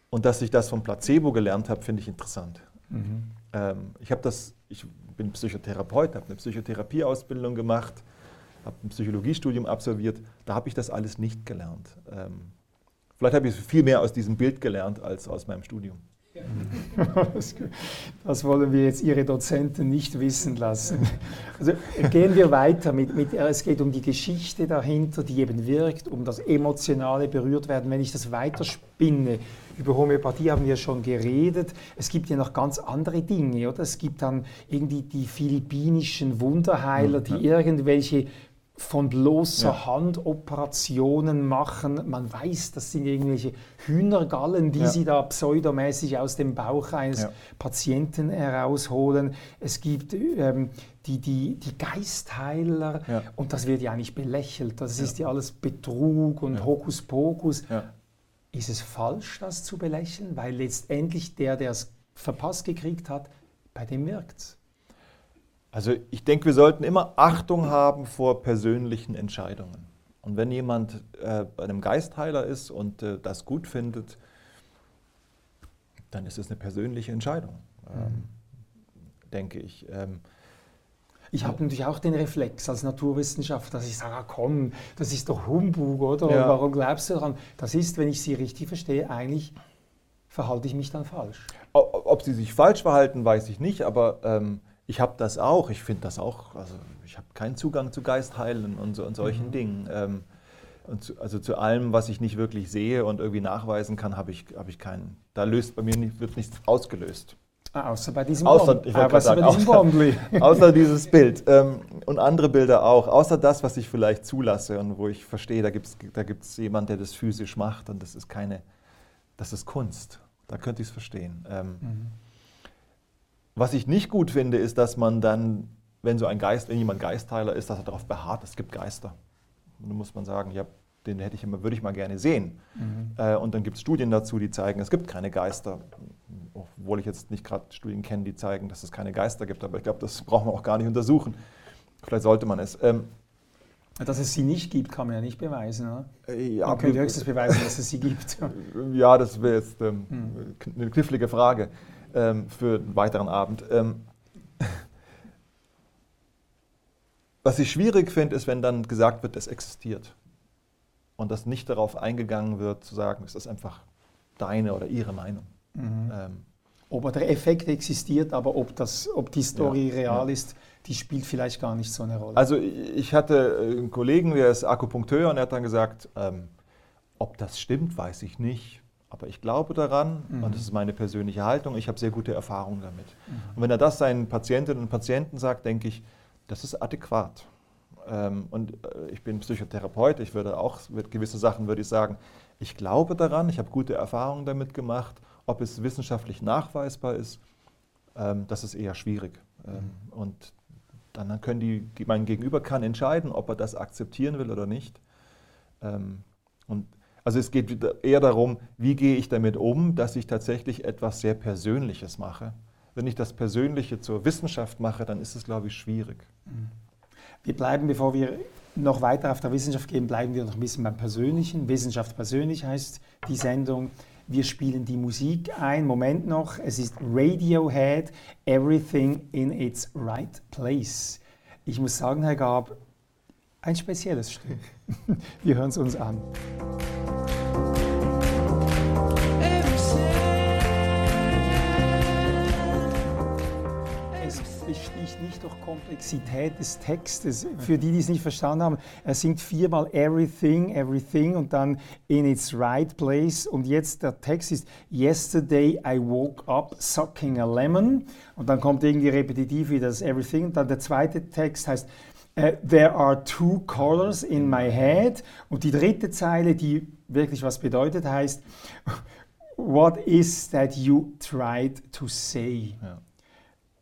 Und dass ich das vom Placebo gelernt habe, finde ich interessant. Mhm. Ähm, ich das, ich bin Psychotherapeut, habe eine Psychotherapieausbildung gemacht, habe ein Psychologiestudium absolviert. Da habe ich das alles nicht gelernt. Ähm, Vielleicht habe ich viel mehr aus diesem Bild gelernt als aus meinem Studium. *laughs* Das wollen wir jetzt Ihre Dozenten nicht wissen lassen. Also gehen wir weiter mit, mit, es geht um die Geschichte dahinter, die eben wirkt, um das emotionale berührt werden. Wenn ich das weiterspinne, über Homöopathie haben wir schon geredet. Es gibt ja noch ganz andere Dinge, oder? Es gibt dann irgendwie die philippinischen Wunderheiler, die irgendwelche von bloßer ja. Hand Operationen machen. Man weiß, das sind irgendwelche Hühnergallen, die ja. sie da pseudomäßig aus dem Bauch eines ja. Patienten herausholen. Es gibt ähm, die, die, die Geistheiler und das wird ja eigentlich belächelt. Das ist ja alles Betrug und Hokuspokus. Ist es falsch, das zu belächeln? Weil letztendlich der, der es verpasst gekriegt hat, bei dem wirkt es. Also ich denke, wir sollten immer Achtung haben vor persönlichen Entscheidungen. Und wenn jemand äh, bei einem Geistheiler ist und äh, das gut findet, dann ist es eine persönliche Entscheidung, ähm, mhm. denke ich. Ähm, ich habe natürlich auch den Reflex als Naturwissenschaftler, dass ich sage, ah, komm, das ist doch Humbug, oder? Ja. Warum glaubst du daran? Das ist, wenn ich Sie richtig verstehe, eigentlich verhalte ich mich dann falsch. Ob Sie sich falsch verhalten, weiß ich nicht, aber ähm, ich habe das auch. Ich finde das auch. Also ich habe keinen Zugang zu Geistheilen und, so, und solchen mhm. Dingen. Ähm, und zu, also zu allem, was ich nicht wirklich sehe und irgendwie nachweisen kann, habe ich, hab ich keinen. Da löst bei mir nicht, wird nichts ausgelöst. Ah, außer bei diesem außer, Bond, ah, sagen, außer, *laughs* außer, dieses Bild ähm, und andere Bilder auch. Außer das, was ich vielleicht zulasse und wo ich verstehe, da gibt es da gibt's jemand, der das physisch macht und das ist keine, das ist Kunst. Da könnte ich es verstehen. Ähm, mhm. Was ich nicht gut finde, ist, dass man dann, wenn so ein Geist, wenn jemand Geistheiler ist, dass er darauf beharrt, es gibt Geister. Und dann muss man sagen, ja, den hätte ich immer, würde ich mal gerne sehen. Mhm. Äh, und dann gibt es Studien dazu, die zeigen, es gibt keine Geister. Obwohl ich jetzt nicht gerade Studien kenne, die zeigen, dass es keine Geister gibt. Aber ich glaube, das *laughs* braucht man auch gar nicht untersuchen. Vielleicht sollte man es. Ähm, dass es sie nicht gibt, kann man ja nicht beweisen. Oder? Äh, ja, man könnte höchstens beweisen, dass es sie gibt. *laughs* Ja, das wäre jetzt ähm, hm. eine knifflige Frage ähm, für einen weiteren Abend. Ähm, *laughs* was ich schwierig finde, ist, wenn dann gesagt wird, es existiert. Und dass nicht darauf eingegangen wird, zu sagen, es ist einfach deine oder ihre Meinung. Mhm. Ähm, ob der Effekt existiert, aber ob, das, ob die Story ja, real ja. ist, die spielt vielleicht gar nicht so eine Rolle. Also ich hatte einen Kollegen, der ist Akupunkteur und er hat dann gesagt, ähm, ob das stimmt, weiß ich nicht. Aber ich glaube daran mhm. und das ist meine persönliche Haltung. Ich habe sehr gute Erfahrungen damit. Mhm. Und wenn er das seinen Patientinnen und Patienten sagt, denke ich, das ist adäquat. Ähm, und äh, ich bin Psychotherapeut, ich würde auch gewisse Sachen würde ich sagen, ich glaube daran, ich habe gute Erfahrungen damit gemacht. Ob es wissenschaftlich nachweisbar ist, ähm, das ist eher schwierig. Ähm, mhm. Und dann können die, mein Gegenüber kann entscheiden, ob er das akzeptieren will oder nicht. Und Also es geht eher darum, wie gehe ich damit um, dass ich tatsächlich etwas sehr Persönliches mache. Wenn ich das Persönliche zur Wissenschaft mache, dann ist es, glaube ich, schwierig. Wir bleiben, bevor wir noch weiter auf der Wissenschaft gehen, bleiben wir noch ein bisschen beim Persönlichen. Wissenschaft persönlich heißt die Sendung. Wir spielen die Musik ein. Moment noch, es ist Radiohead, Everything in its Right Place. Ich muss sagen, Herr Gab, ein spezielles Stück. *laughs* Wir hören es uns an. besticht nicht durch Komplexität des Textes. Für die, die es nicht verstanden haben, er singt viermal Everything, Everything und dann In its right place. Und jetzt der Text ist Yesterday I woke up sucking a lemon. Und dann kommt irgendwie repetitiv wieder das Everything. Und dann der zweite Text heißt uh, There are two colors in my head. Und die dritte Zeile, die wirklich was bedeutet, heißt What is that you tried to say? Ja.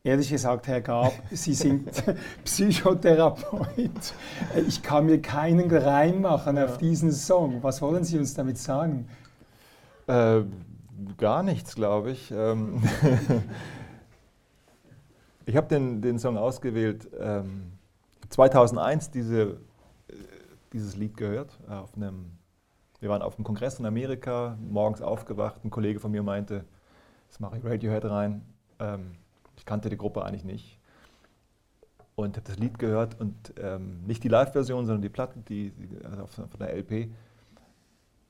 Ehrlich gesagt, Herr Gab, Sie sind *laughs* Psychotherapeut. Ich kann mir keinen Reim machen ja. auf diesen Song. Was wollen Sie uns damit sagen? Äh, gar nichts, glaube ich. Ähm *laughs* ich habe den, den Song ausgewählt, ähm, 2001 diese, äh, dieses Lied gehört. Auf einem, wir waren auf einem Kongress in Amerika, morgens aufgewacht. Ein Kollege von mir meinte, jetzt mache ich Radiohead rein. Ähm, ich kannte die Gruppe eigentlich nicht. Und habe das Lied gehört und ähm, nicht die Live-Version, sondern die Platten, die, die also von der LP.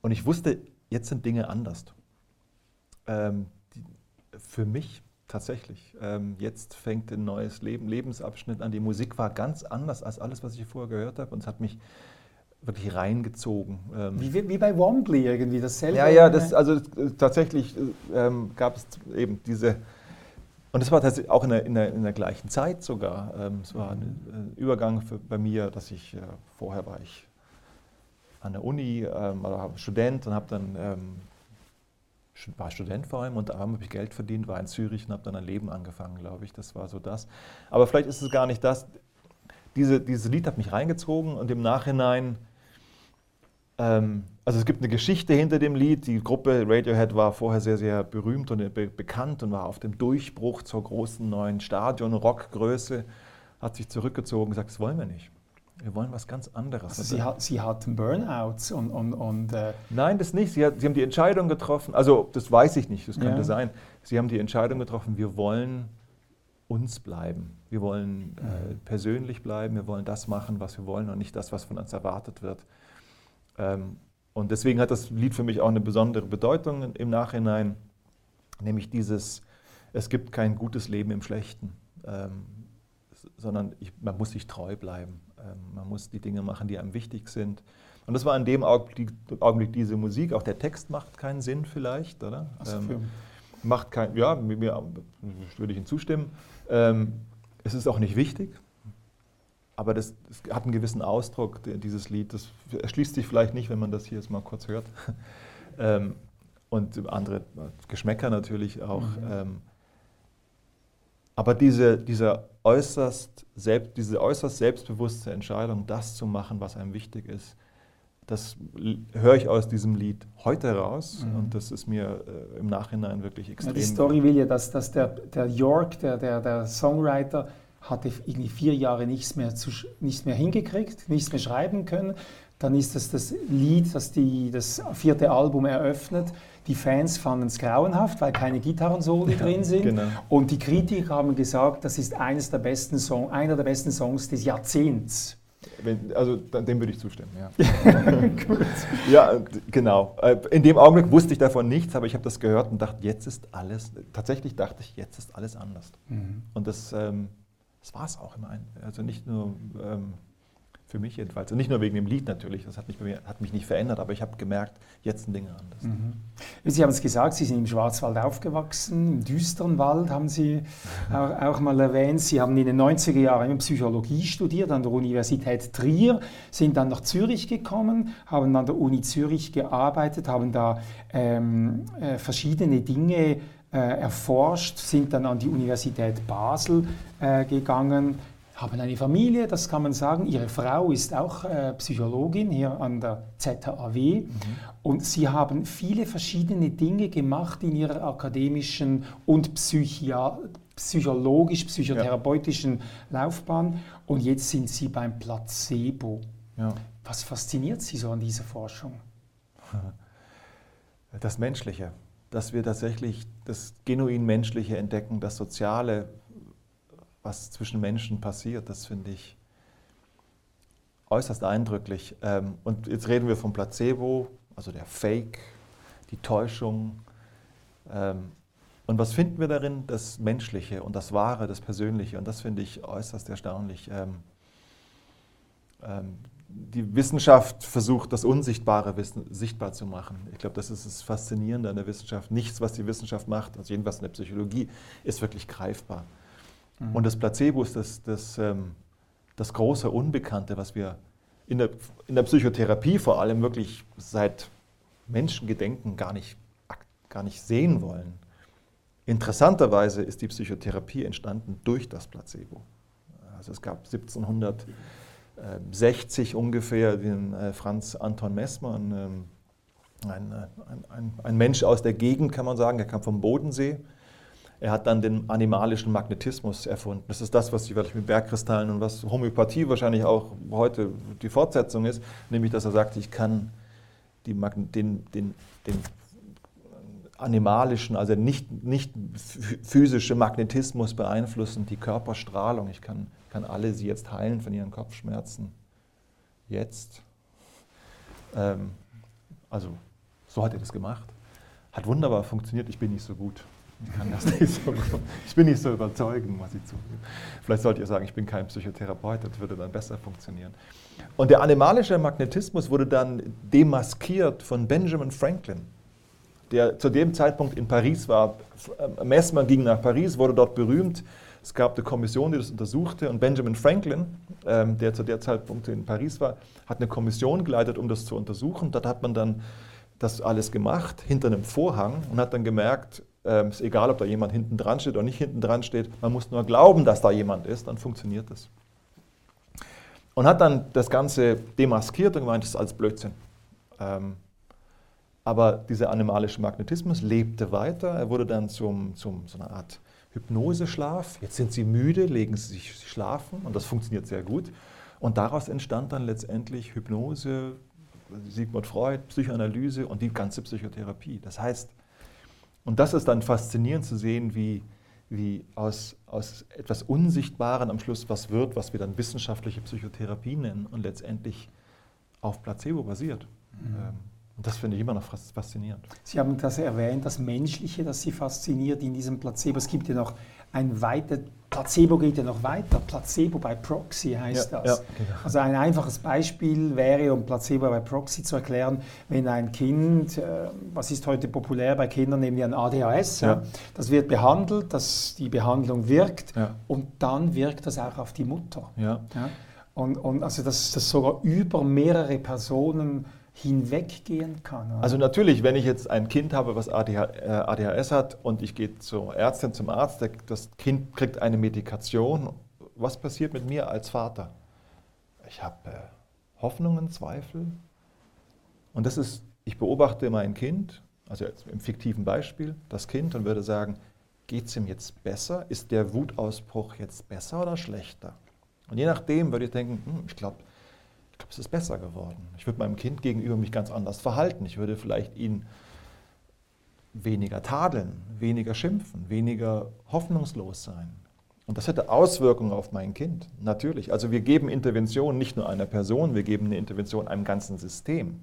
Und ich wusste, jetzt sind Dinge anders. Ähm, die, für mich tatsächlich. Ähm, jetzt fängt ein neues Leben, Lebensabschnitt an. Die Musik war ganz anders als alles, was ich vorher gehört habe. Und es hat mich wirklich reingezogen. Ähm. Wie, wie bei Wombly irgendwie, dasselbe. Ja, ja, das, also tatsächlich ähm, gab es eben diese und das war tatsächlich auch in der, in der, in der gleichen Zeit sogar. Ähm, es war ein äh, Übergang für, bei mir, dass ich, äh, vorher war ich an der Uni, ähm, war Student und habe dann, ähm, war Student vor allem und da habe ich Geld verdient, war in Zürich und habe dann ein Leben angefangen, glaube ich. Das war so das. Aber vielleicht ist es gar nicht das. Diese, dieses Lied hat mich reingezogen und im Nachhinein ähm, also es gibt eine Geschichte hinter dem Lied. Die Gruppe Radiohead war vorher sehr, sehr berühmt und be bekannt und war auf dem Durchbruch zur großen neuen Stadion-Rockgröße, hat sich zurückgezogen und gesagt, das wollen wir nicht. Wir wollen was ganz anderes. Also Sie, hat, Sie hatten Burnouts und... und, und äh Nein, das nicht. Sie, hat, Sie, haben die Entscheidung getroffen, also das weiß ich nicht, das könnte ja. sein. Sie haben die Entscheidung getroffen, wir wollen uns bleiben. Wir wollen äh, mhm. persönlich bleiben, wir wollen das machen, was wir wollen und nicht das, was von uns erwartet wird. Ähm, und deswegen hat das Lied für mich auch eine besondere Bedeutung im Nachhinein, nämlich dieses, es gibt kein gutes Leben im Schlechten, ähm, sondern ich, man muss sich treu bleiben. Ähm, man muss die Dinge machen, die einem wichtig sind. Und das war in dem Augenblick, Augenblick diese Musik. Auch der Text macht keinen Sinn vielleicht, oder? Also ähm, macht kein, ja, mir, mir würde ich Ihnen zustimmen. Ähm, es ist auch nicht wichtig, aber das, das, hat einen gewissen Ausdruck, dieses Lied. Das erschließt sich vielleicht nicht, wenn man das hier jetzt mal kurz hört. *laughs* ähm, und andere Geschmäcker natürlich auch. Mhm. Aber diese, diese, äußerst selbst, diese äußerst selbstbewusste Entscheidung, das zu machen, was einem wichtig ist, das höre ich aus diesem Lied heute raus mhm. und das ist mir äh, im Nachhinein wirklich extrem. Ja, die Story will ja, dass, dass der, der York, der, der, der Songwriter, hatte irgendwie vier Jahre nichts mehr, zu, nichts mehr hingekriegt, nichts mehr schreiben können. Dann ist das das Lied, das die, das vierte Album eröffnet. Die Fans fanden es grauenhaft, weil keine Gitarrensoli ja, drin sind. Genau. Und die Kritiker haben gesagt, das ist eines der besten Song, einer der besten Songs des Jahrzehnts. Wenn, also dem würde ich zustimmen, ja. *laughs* Ja, genau. Äh, in dem Augenblick wusste ich davon nichts, aber ich habe das gehört und dachte, jetzt ist alles, tatsächlich dachte ich, jetzt ist alles anders. Mhm. Und das ähm, das war es auch immer. Also nicht nur ähm, für mich jedenfalls. Und nicht nur wegen dem Lied natürlich, das hat mich, mir, hat mich nicht verändert, aber ich habe gemerkt, jetzt sind Dinge anders. Mhm. Sie haben es gesagt, Sie sind im Schwarzwald aufgewachsen, im düsteren Wald haben Sie *laughs* auch, auch, mal erwähnt. Sie haben in den 90er Jahren Psychologie studiert an der Universität Trier, sind dann nach Zürich gekommen, haben an der Uni Zürich gearbeitet, haben da ähm, äh, verschiedene Dinge äh, erforscht, sind dann an die Universität Basel äh, gegangen, haben eine Familie, das kann man sagen. Ihre Frau ist auch äh, Psychologin hier an der ZHAW mhm. und Sie haben viele verschiedene Dinge gemacht in Ihrer akademischen und Psychia psychologisch, psychotherapeutischen ja. Laufbahn und jetzt sind Sie beim Placebo. Ja. Was fasziniert Sie so an dieser Forschung? Das Menschliche, dass wir tatsächlich das genuin Menschliche entdecken, das Soziale, was zwischen Menschen passiert, das finde ich äußerst eindrücklich. Ähm, und jetzt reden wir vom Placebo, also der Fake, die Täuschung. Ähm, und was finden wir darin? Das Menschliche und das Wahre, das Persönliche. Und das finde ich äußerst erstaunlich. Ähm, die Wissenschaft versucht, das Unsichtbare wissen, sichtbar zu machen. Ich glaube, das ist das Faszinierende an der Wissenschaft. Nichts, was die Wissenschaft macht, also jedenfalls in der Psychologie, ist wirklich greifbar. Mhm. Und das Placebo ist das, das, ähm, das große Unbekannte, was wir in der, in der Psychotherapie vor allem wirklich seit Menschengedenken gar nicht, gar nicht sehen wollen. Interessanterweise ist die Psychotherapie entstanden durch das Placebo. Also es gab 1760 ungefähr den äh, Franz Anton Messmer, ein, ähm, ein, ein, ein Mensch aus der Gegend, kann man sagen, er kam vom Bodensee er hat dann den animalischen Magnetismus erfunden. Das ist das, was Sie mit Bergkristallen und was Homöopathie wahrscheinlich auch heute die Fortsetzung ist, nämlich dass er sagt, ich kann den, den, den animalischen, also nicht, nicht physische Magnetismus beeinflussen, die Körperstrahlung. Ich kann, kann alle sie jetzt heilen von ihren Kopfschmerzen. Jetzt. Ähm, also so hat er das gemacht. Hat wunderbar funktioniert, ich bin nicht so gut. Ich kann das nicht *laughs* so. Ich bin nicht so überzeugend, muss ich zugeben. Vielleicht sollt ihr sagen, ich bin kein Psychotherapeut, das würde dann besser funktionieren. Und der animalische Magnetismus wurde dann demaskiert von Benjamin Franklin, der zu dem Zeitpunkt in Paris war. Mesmer ging nach Paris, wurde dort berühmt. Es gab eine Kommission, die das untersuchte und Benjamin Franklin, ähm, der zu der Zeitpunkt in Paris war, hat eine Kommission geleitet, um das zu untersuchen. Dort hat man dann das alles gemacht hinter einem Vorhang und hat dann gemerkt, ähm, ist egal, ob da jemand hinten dran steht oder nicht hinten dran steht. Man muss nur glauben, dass da jemand ist, dann funktioniert das. Und hat dann das Ganze demaskiert und gemeint, das ist alles Blödsinn. Ähm, aber dieser animalische Magnetismus lebte weiter. Er wurde dann zum, zum so einer Art Hypnoseschlaf. Jetzt sind sie müde, legen sie sich schlafen und das funktioniert sehr gut. Und daraus entstand dann letztendlich Hypnose, Sigmund Freud, Psychoanalyse und die ganze Psychotherapie. Das heißt, und das ist dann faszinierend zu sehen, wie, wie aus, aus etwas Unsichtbaren am Schluss was wird, was wir dann wissenschaftliche Psychotherapie nennen und letztendlich auf Placebo basiert. Mhm. Ähm, und das finde ich immer noch faszinierend. Sie haben das erwähnt, das Menschliche, das Sie fasziniert in diesem Placebo. Es gibt ja noch ein weiter, Placebo geht ja noch weiter. Placebo bei Proxy heißt ja, das. Ja, genau. Also ein einfaches Beispiel wäre, um Placebo bei Proxy zu erklären, wenn ein Kind, äh, was ist heute populär bei Kindern, nehmen wir ein ADHS, ja. das wird behandelt, dass die Behandlung wirkt und dann wirkt das auch auf die Mutter. Und, und also dass das sogar über mehrere Personen hinweggehen kann. Oder? Also natürlich, wenn ich jetzt ein Kind habe, was ADHS äh, hat und ich gehe zur Ärztin, zum Arzt, das Kind kriegt eine Medikation, was passiert mit mir als Vater? Ich habe äh, Hoffnungen, Zweifel. Und das ist, ich beobachte mein Kind, also jetzt im fiktiven Beispiel, das Kind und würde sagen, geht es ihm jetzt besser? Ist der Wutausbruch jetzt besser oder schlechter? Und je nachdem würde ich denken, hm, ich glaube, ich glaube, es ist besser geworden. Ich würde meinem Kind gegenüber mich ganz anders verhalten. Ich würde vielleicht ihn weniger tadeln, weniger schimpfen, weniger hoffnungslos sein. Und das hätte Auswirkungen auf mein Kind, natürlich. Also wir geben Intervention nicht nur einer Person, wir geben eine Intervention einem ganzen System,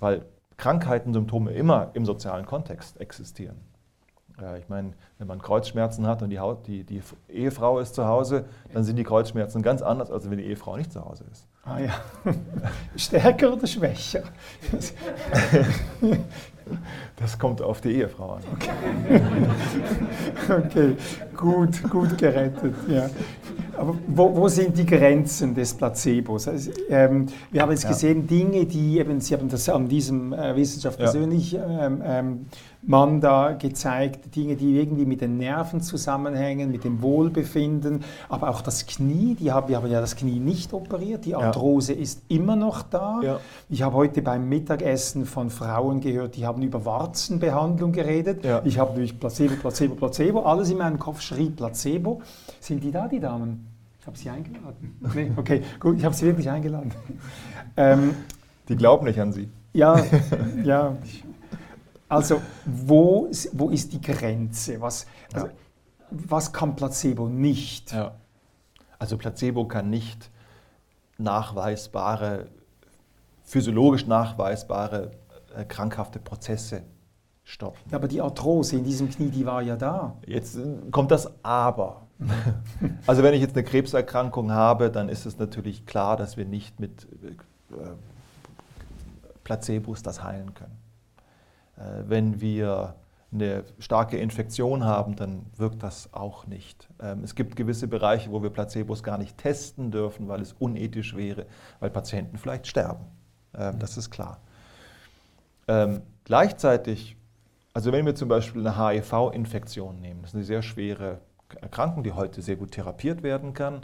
weil Krankheiten, Symptome immer im sozialen Kontext existieren. Ich meine, wenn man Kreuzschmerzen hat und die, Haut, die, die Ehefrau ist zu Hause, dann sind die Kreuzschmerzen ganz anders, als wenn die Ehefrau nicht zu Hause ist. Ah ja. *laughs* Stärker oder schwächer? *laughs* Das kommt auf die Ehefrau an. Okay, *laughs* okay. gut, gut gerettet. Ja. Aber wo, wo, sind die Grenzen des Placebos? Also, ähm, wir haben jetzt ja. gesehen, Dinge, die eben, Sie haben das an diesem äh, Wissenschaft persönlich ähm, ähm, man da gezeigt, Dinge, die irgendwie mit den Nerven zusammenhängen, mit dem Wohlbefinden, aber auch das Knie, die haben, wir haben ja das Knie nicht operiert, die Arthrose ja. ist immer noch da. Ja. Ich habe heute beim Mittagessen von Frauen gehört, die haben über Warzenbehandlung geredet. Ja. Ich habe durch Placebo, Placebo, Placebo, alles in meinem Kopf schrie Placebo. Sind die da, die Damen? Ich habe sie eingeladen. Nee, *laughs* okay, gut, ich habe sie wirklich eingeladen. *laughs* Ähm, die glauben nicht an sie. Ja, *laughs* ja. Also, wo, wo ist die Grenze? Was, also, ja. was kann Placebo nicht? Ja. Also, Placebo kann nicht nachweisbare, physiologisch nachweisbare krankhafte Prozesse stoppen. Ja, aber die Arthrose in diesem Knie, die war ja da. Jetzt äh, kommt das Aber. *laughs* also wenn ich jetzt eine Krebserkrankung habe, dann ist es natürlich klar, dass wir nicht mit äh, Placebos das heilen können. Äh, wenn wir eine starke Infektion haben, dann wirkt das auch nicht. Ähm, es gibt gewisse Bereiche, wo wir Placebos gar nicht testen dürfen, weil es unethisch wäre, weil Patienten vielleicht sterben. Ähm, das ist klar. Ähm, gleichzeitig, also wenn wir zum Beispiel eine HIV-Infektion nehmen, das ist eine sehr schwere Erkrankung, die heute sehr gut therapiert werden kann,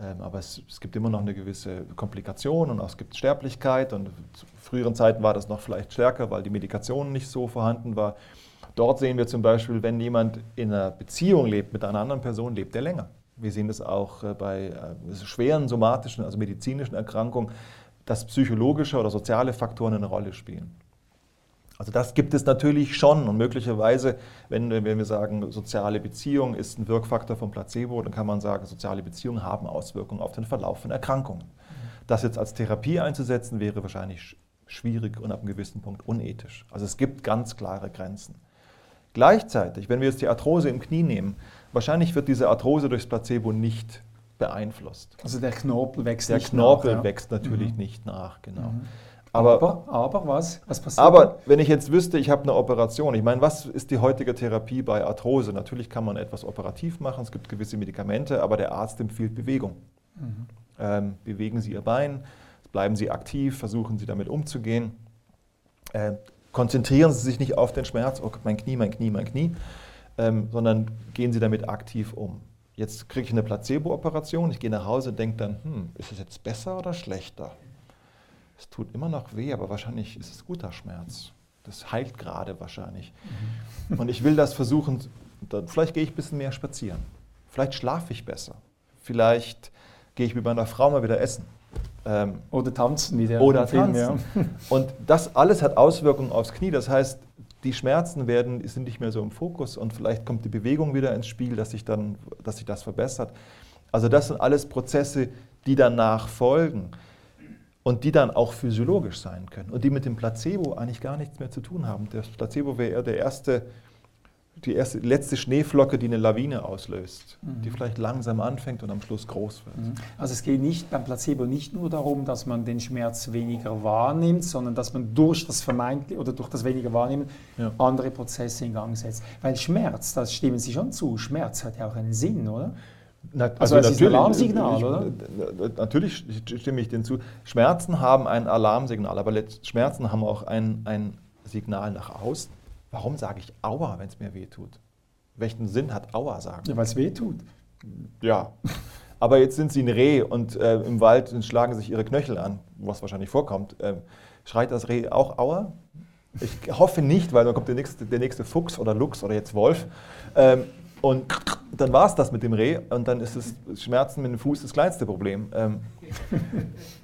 ähm, aber es, es, gibt immer noch eine gewisse Komplikation und auch es gibt Sterblichkeit. Und zu früheren Zeiten war das noch vielleicht stärker, weil die Medikation nicht so vorhanden war. Dort sehen wir zum Beispiel, wenn jemand in einer Beziehung lebt mit einer anderen Person, lebt er länger. Wir sehen das auch äh, bei äh, schweren somatischen, also medizinischen Erkrankungen, dass psychologische oder soziale Faktoren eine Rolle spielen. Also das gibt es natürlich schon und möglicherweise, wenn, wenn wir sagen, soziale Beziehung ist ein Wirkfaktor von Placebo, dann kann man sagen, soziale Beziehungen haben Auswirkungen auf den Verlauf von Erkrankungen. Das jetzt als Therapie einzusetzen, wäre wahrscheinlich schwierig und ab einem gewissen Punkt unethisch. Also es gibt ganz klare Grenzen. Gleichzeitig, wenn wir jetzt die Arthrose im Knie nehmen, wahrscheinlich wird diese Arthrose durchs Placebo nicht beeinflusst. Also der Knorpel wächst der nicht Knorpel nach. Der Knorpel wächst natürlich mhm. nicht nach, genau. Mhm. Aber, aber, aber, was? Was passiert? Aber wenn ich jetzt wüsste, ich habe eine Operation, ich meine, was ist die heutige Therapie bei Arthrose? Natürlich kann man etwas operativ machen, es gibt gewisse Medikamente, aber der Arzt empfiehlt Bewegung. Mhm. Ähm, bewegen Sie Ihr Bein, bleiben Sie aktiv, versuchen Sie damit umzugehen. Äh, konzentrieren Sie sich nicht auf den Schmerz, oh, mein Knie, mein Knie, mein Knie, ähm, sondern gehen Sie damit aktiv um. Jetzt kriege ich eine Placebo-Operation, ich gehe nach Hause und denke dann, hm, ist es jetzt besser oder schlechter? Es tut immer noch weh, aber wahrscheinlich ist es guter Schmerz. Das heilt gerade wahrscheinlich. Mhm. Und ich will das versuchen, vielleicht gehe ich ein bisschen mehr spazieren. Vielleicht schlafe ich besser. Vielleicht gehe ich mit meiner Frau mal wieder essen. Ähm, oder tanzen wieder. Oder tanzen. Ja. *laughs* Und das alles hat Auswirkungen aufs Knie. Das heißt, die Schmerzen werden, sind nicht mehr so im Fokus und vielleicht kommt die Bewegung wieder ins Spiel, dass sich, dann, dass sich das verbessert. Also das sind alles Prozesse, die danach folgen und die dann auch physiologisch sein können und die mit dem Placebo eigentlich gar nichts mehr zu tun haben. Das Placebo wäre eher der erste, die erste, letzte Schneeflocke, die eine Lawine auslöst, mhm. die vielleicht langsam anfängt und am Schluss groß wird. Mhm. Also es geht nicht beim Placebo nicht nur darum, dass man den Schmerz weniger wahrnimmt, sondern dass man durch das vermeintliche oder durch das weniger Wahrnehmen ja. andere Prozesse in Gang setzt. Weil Schmerz, das stimmen Sie schon zu, Schmerz hat ja auch einen Sinn, oder? Na, also, also das ist ein Alarmsignal, oder? Natürlich stimme ich dem zu. Schmerzen haben ein Alarmsignal, aber Schmerzen haben auch ein, ein Signal nach außen. Warum sage ich Aua, wenn es mir weh tut? Welchen Sinn hat Aua sagen? Ja, weil es weh tut. Ja. Aber jetzt sind sie ein Reh und äh, im Wald schlagen sich ihre Knöchel an, was wahrscheinlich vorkommt. Ähm, schreit das Reh auch Aua? Ich hoffe nicht, weil dann kommt der nächste, der nächste Fuchs oder Luchs oder jetzt Wolf. Ähm, und dann war es das mit dem Reh und dann ist das Schmerzen mit dem Fuß das kleinste Problem. Ähm,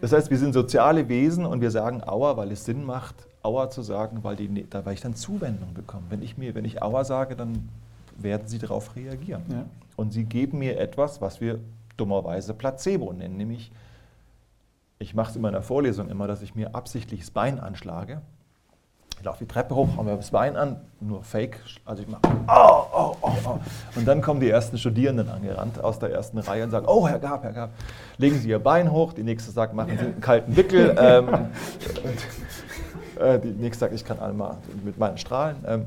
das heißt, wir sind soziale Wesen und wir sagen Aua, weil es Sinn macht, Aua zu sagen, weil, die, ne, weil ich dann Zuwendung bekomme. Wenn ich, mir, wenn ich Aua sage, dann werden sie darauf reagieren. Ja. Und sie geben mir etwas, was wir dummerweise Placebo nennen, nämlich ich mache es in meiner Vorlesung immer, dass ich mir absichtlich das Bein anschlage ich laufe die Treppe hoch, habe mir das Bein an, nur Fake. Also ich mache, oh, oh, oh, oh. Und dann kommen die ersten Studierenden angerannt aus der ersten Reihe und sagen, oh, Herr Gab, Herr Gab, legen Sie Ihr Bein hoch. Die nächste sagt, machen Sie einen kalten Wickel. *laughs* Ähm, äh, die nächste sagt, ich kann einmal mit meinen Strahlen. Ähm,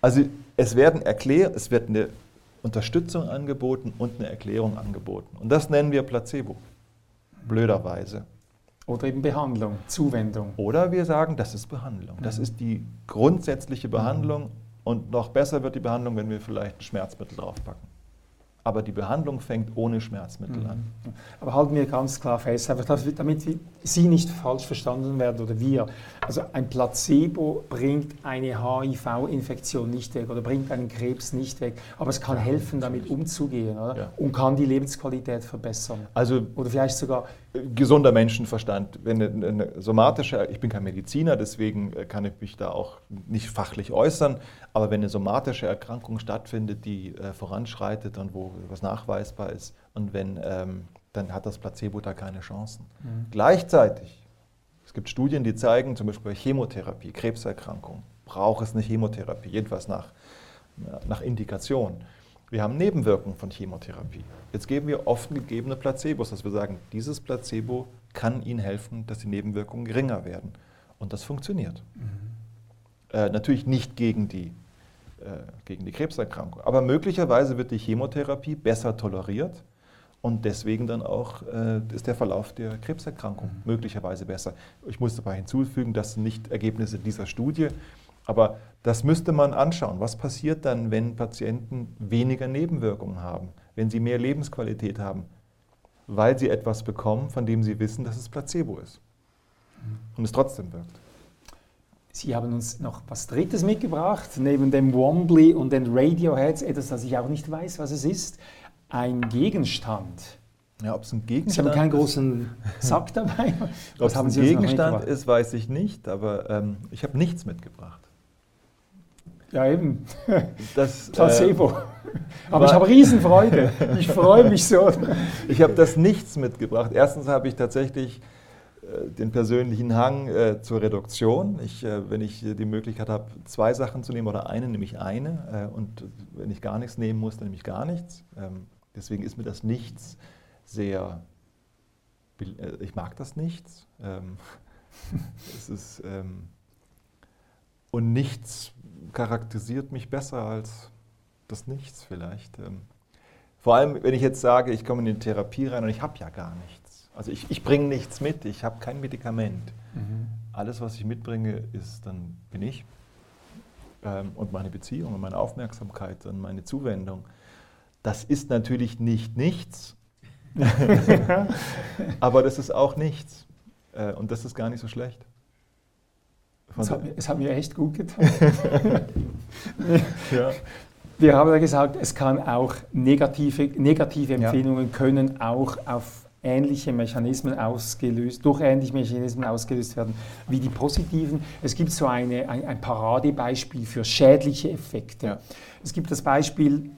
also es werden erklärt, es wird eine Unterstützung angeboten und eine Erklärung angeboten. Und das nennen wir Placebo, blöderweise. Oder eben Behandlung, Zuwendung. Oder wir sagen, das ist Behandlung. Das mhm. ist die grundsätzliche Behandlung. Mhm. Und noch besser wird die Behandlung, wenn wir vielleicht ein Schmerzmittel draufpacken. Aber die Behandlung fängt ohne Schmerzmittel an. Mhm. Aber halten wir ganz klar fest, damit Sie nicht falsch verstanden werden oder wir. Also ein Placebo bringt eine HIV-Infektion nicht weg oder bringt einen Krebs nicht weg, aber es kann helfen, damit umzugehen ja. und kann die Lebensqualität verbessern. Also oder vielleicht sogar gesunder Menschenverstand. Wenn eine, eine, somatische, ich bin kein Mediziner, deswegen äh, kann ich mich da auch nicht fachlich äußern, aber wenn eine somatische Erkrankung stattfindet, die äh, voranschreitet und wo was nachweisbar ist, und wenn, ähm, dann hat das Placebo da keine Chancen. Mhm. Gleichzeitig, es gibt Studien, die zeigen, zum Beispiel bei Chemotherapie, Krebserkrankung, braucht es eine Chemotherapie, jedenfalls nach, nach Indikation. Wir haben Nebenwirkungen von Chemotherapie. Jetzt geben wir offen gegebene Placebos, dass wir sagen, dieses Placebo kann Ihnen helfen, dass die Nebenwirkungen geringer werden. Und das funktioniert. Mhm. Äh, natürlich nicht gegen die, äh, gegen die Krebserkrankung, aber möglicherweise wird die Chemotherapie besser toleriert und deswegen dann auch äh, ist der Verlauf der Krebserkrankung mhm. möglicherweise besser. Ich muss dabei hinzufügen, das sind nicht Ergebnisse dieser Studie, aber das müsste man anschauen. Was passiert dann, wenn Patienten weniger Nebenwirkungen haben, wenn sie mehr Lebensqualität haben, weil sie etwas bekommen, von dem sie wissen, dass es Placebo ist und es trotzdem wirkt. Sie haben uns noch was Drittes mitgebracht, neben dem Wombly und den Radioheads, etwas, das ich auch nicht weiß, was es ist. Ein Gegenstand. Ja, ob es ein Gegenstand Sie haben keinen großen *laughs* Sack dabei. ob es ein Gegenstand ist, weiß ich nicht, aber ähm, ich habe nichts mitgebracht. Ja, eben. Das, *laughs* Placebo. Äh, *laughs* Aber ich habe Riesenfreude. Ich freue mich so. *laughs* ich habe das nichts mitgebracht. Erstens habe ich tatsächlich äh, den persönlichen Hang äh, zur Reduktion. Ich, äh, wenn ich die Möglichkeit habe, zwei Sachen zu nehmen oder eine, nehme ich eine. Äh, und wenn ich gar nichts nehmen muss, dann nehme ich gar nichts. Ähm, deswegen ist mir das Nichts sehr. Äh, ich mag das Nichts. Ähm, es ist. Ähm, und nichts charakterisiert mich besser als das Nichts vielleicht. Ähm, vor allem, wenn ich jetzt sage, ich komme in die Therapie rein und ich habe ja gar nichts. Also ich, ich bringe nichts mit, ich habe kein Medikament. Mhm. Alles, was ich mitbringe, ist, dann bin ich. Ähm, und meine Beziehung und meine Aufmerksamkeit und meine Zuwendung. Das ist natürlich nicht nichts, *laughs* *laughs* aber das ist auch nichts. Äh, und das ist gar nicht so schlecht. Es hat, es hat, mir echt gut getan. *laughs* ja. Wir haben ja gesagt, es kann auch negative, negative Empfindungen ja. können auch auf ähnliche Mechanismen ausgelöst, durch ähnliche Mechanismen ausgelöst werden wie die positiven. Es gibt so eine, ein, ein Paradebeispiel für schädliche Effekte. Ja. Es gibt das Beispiel,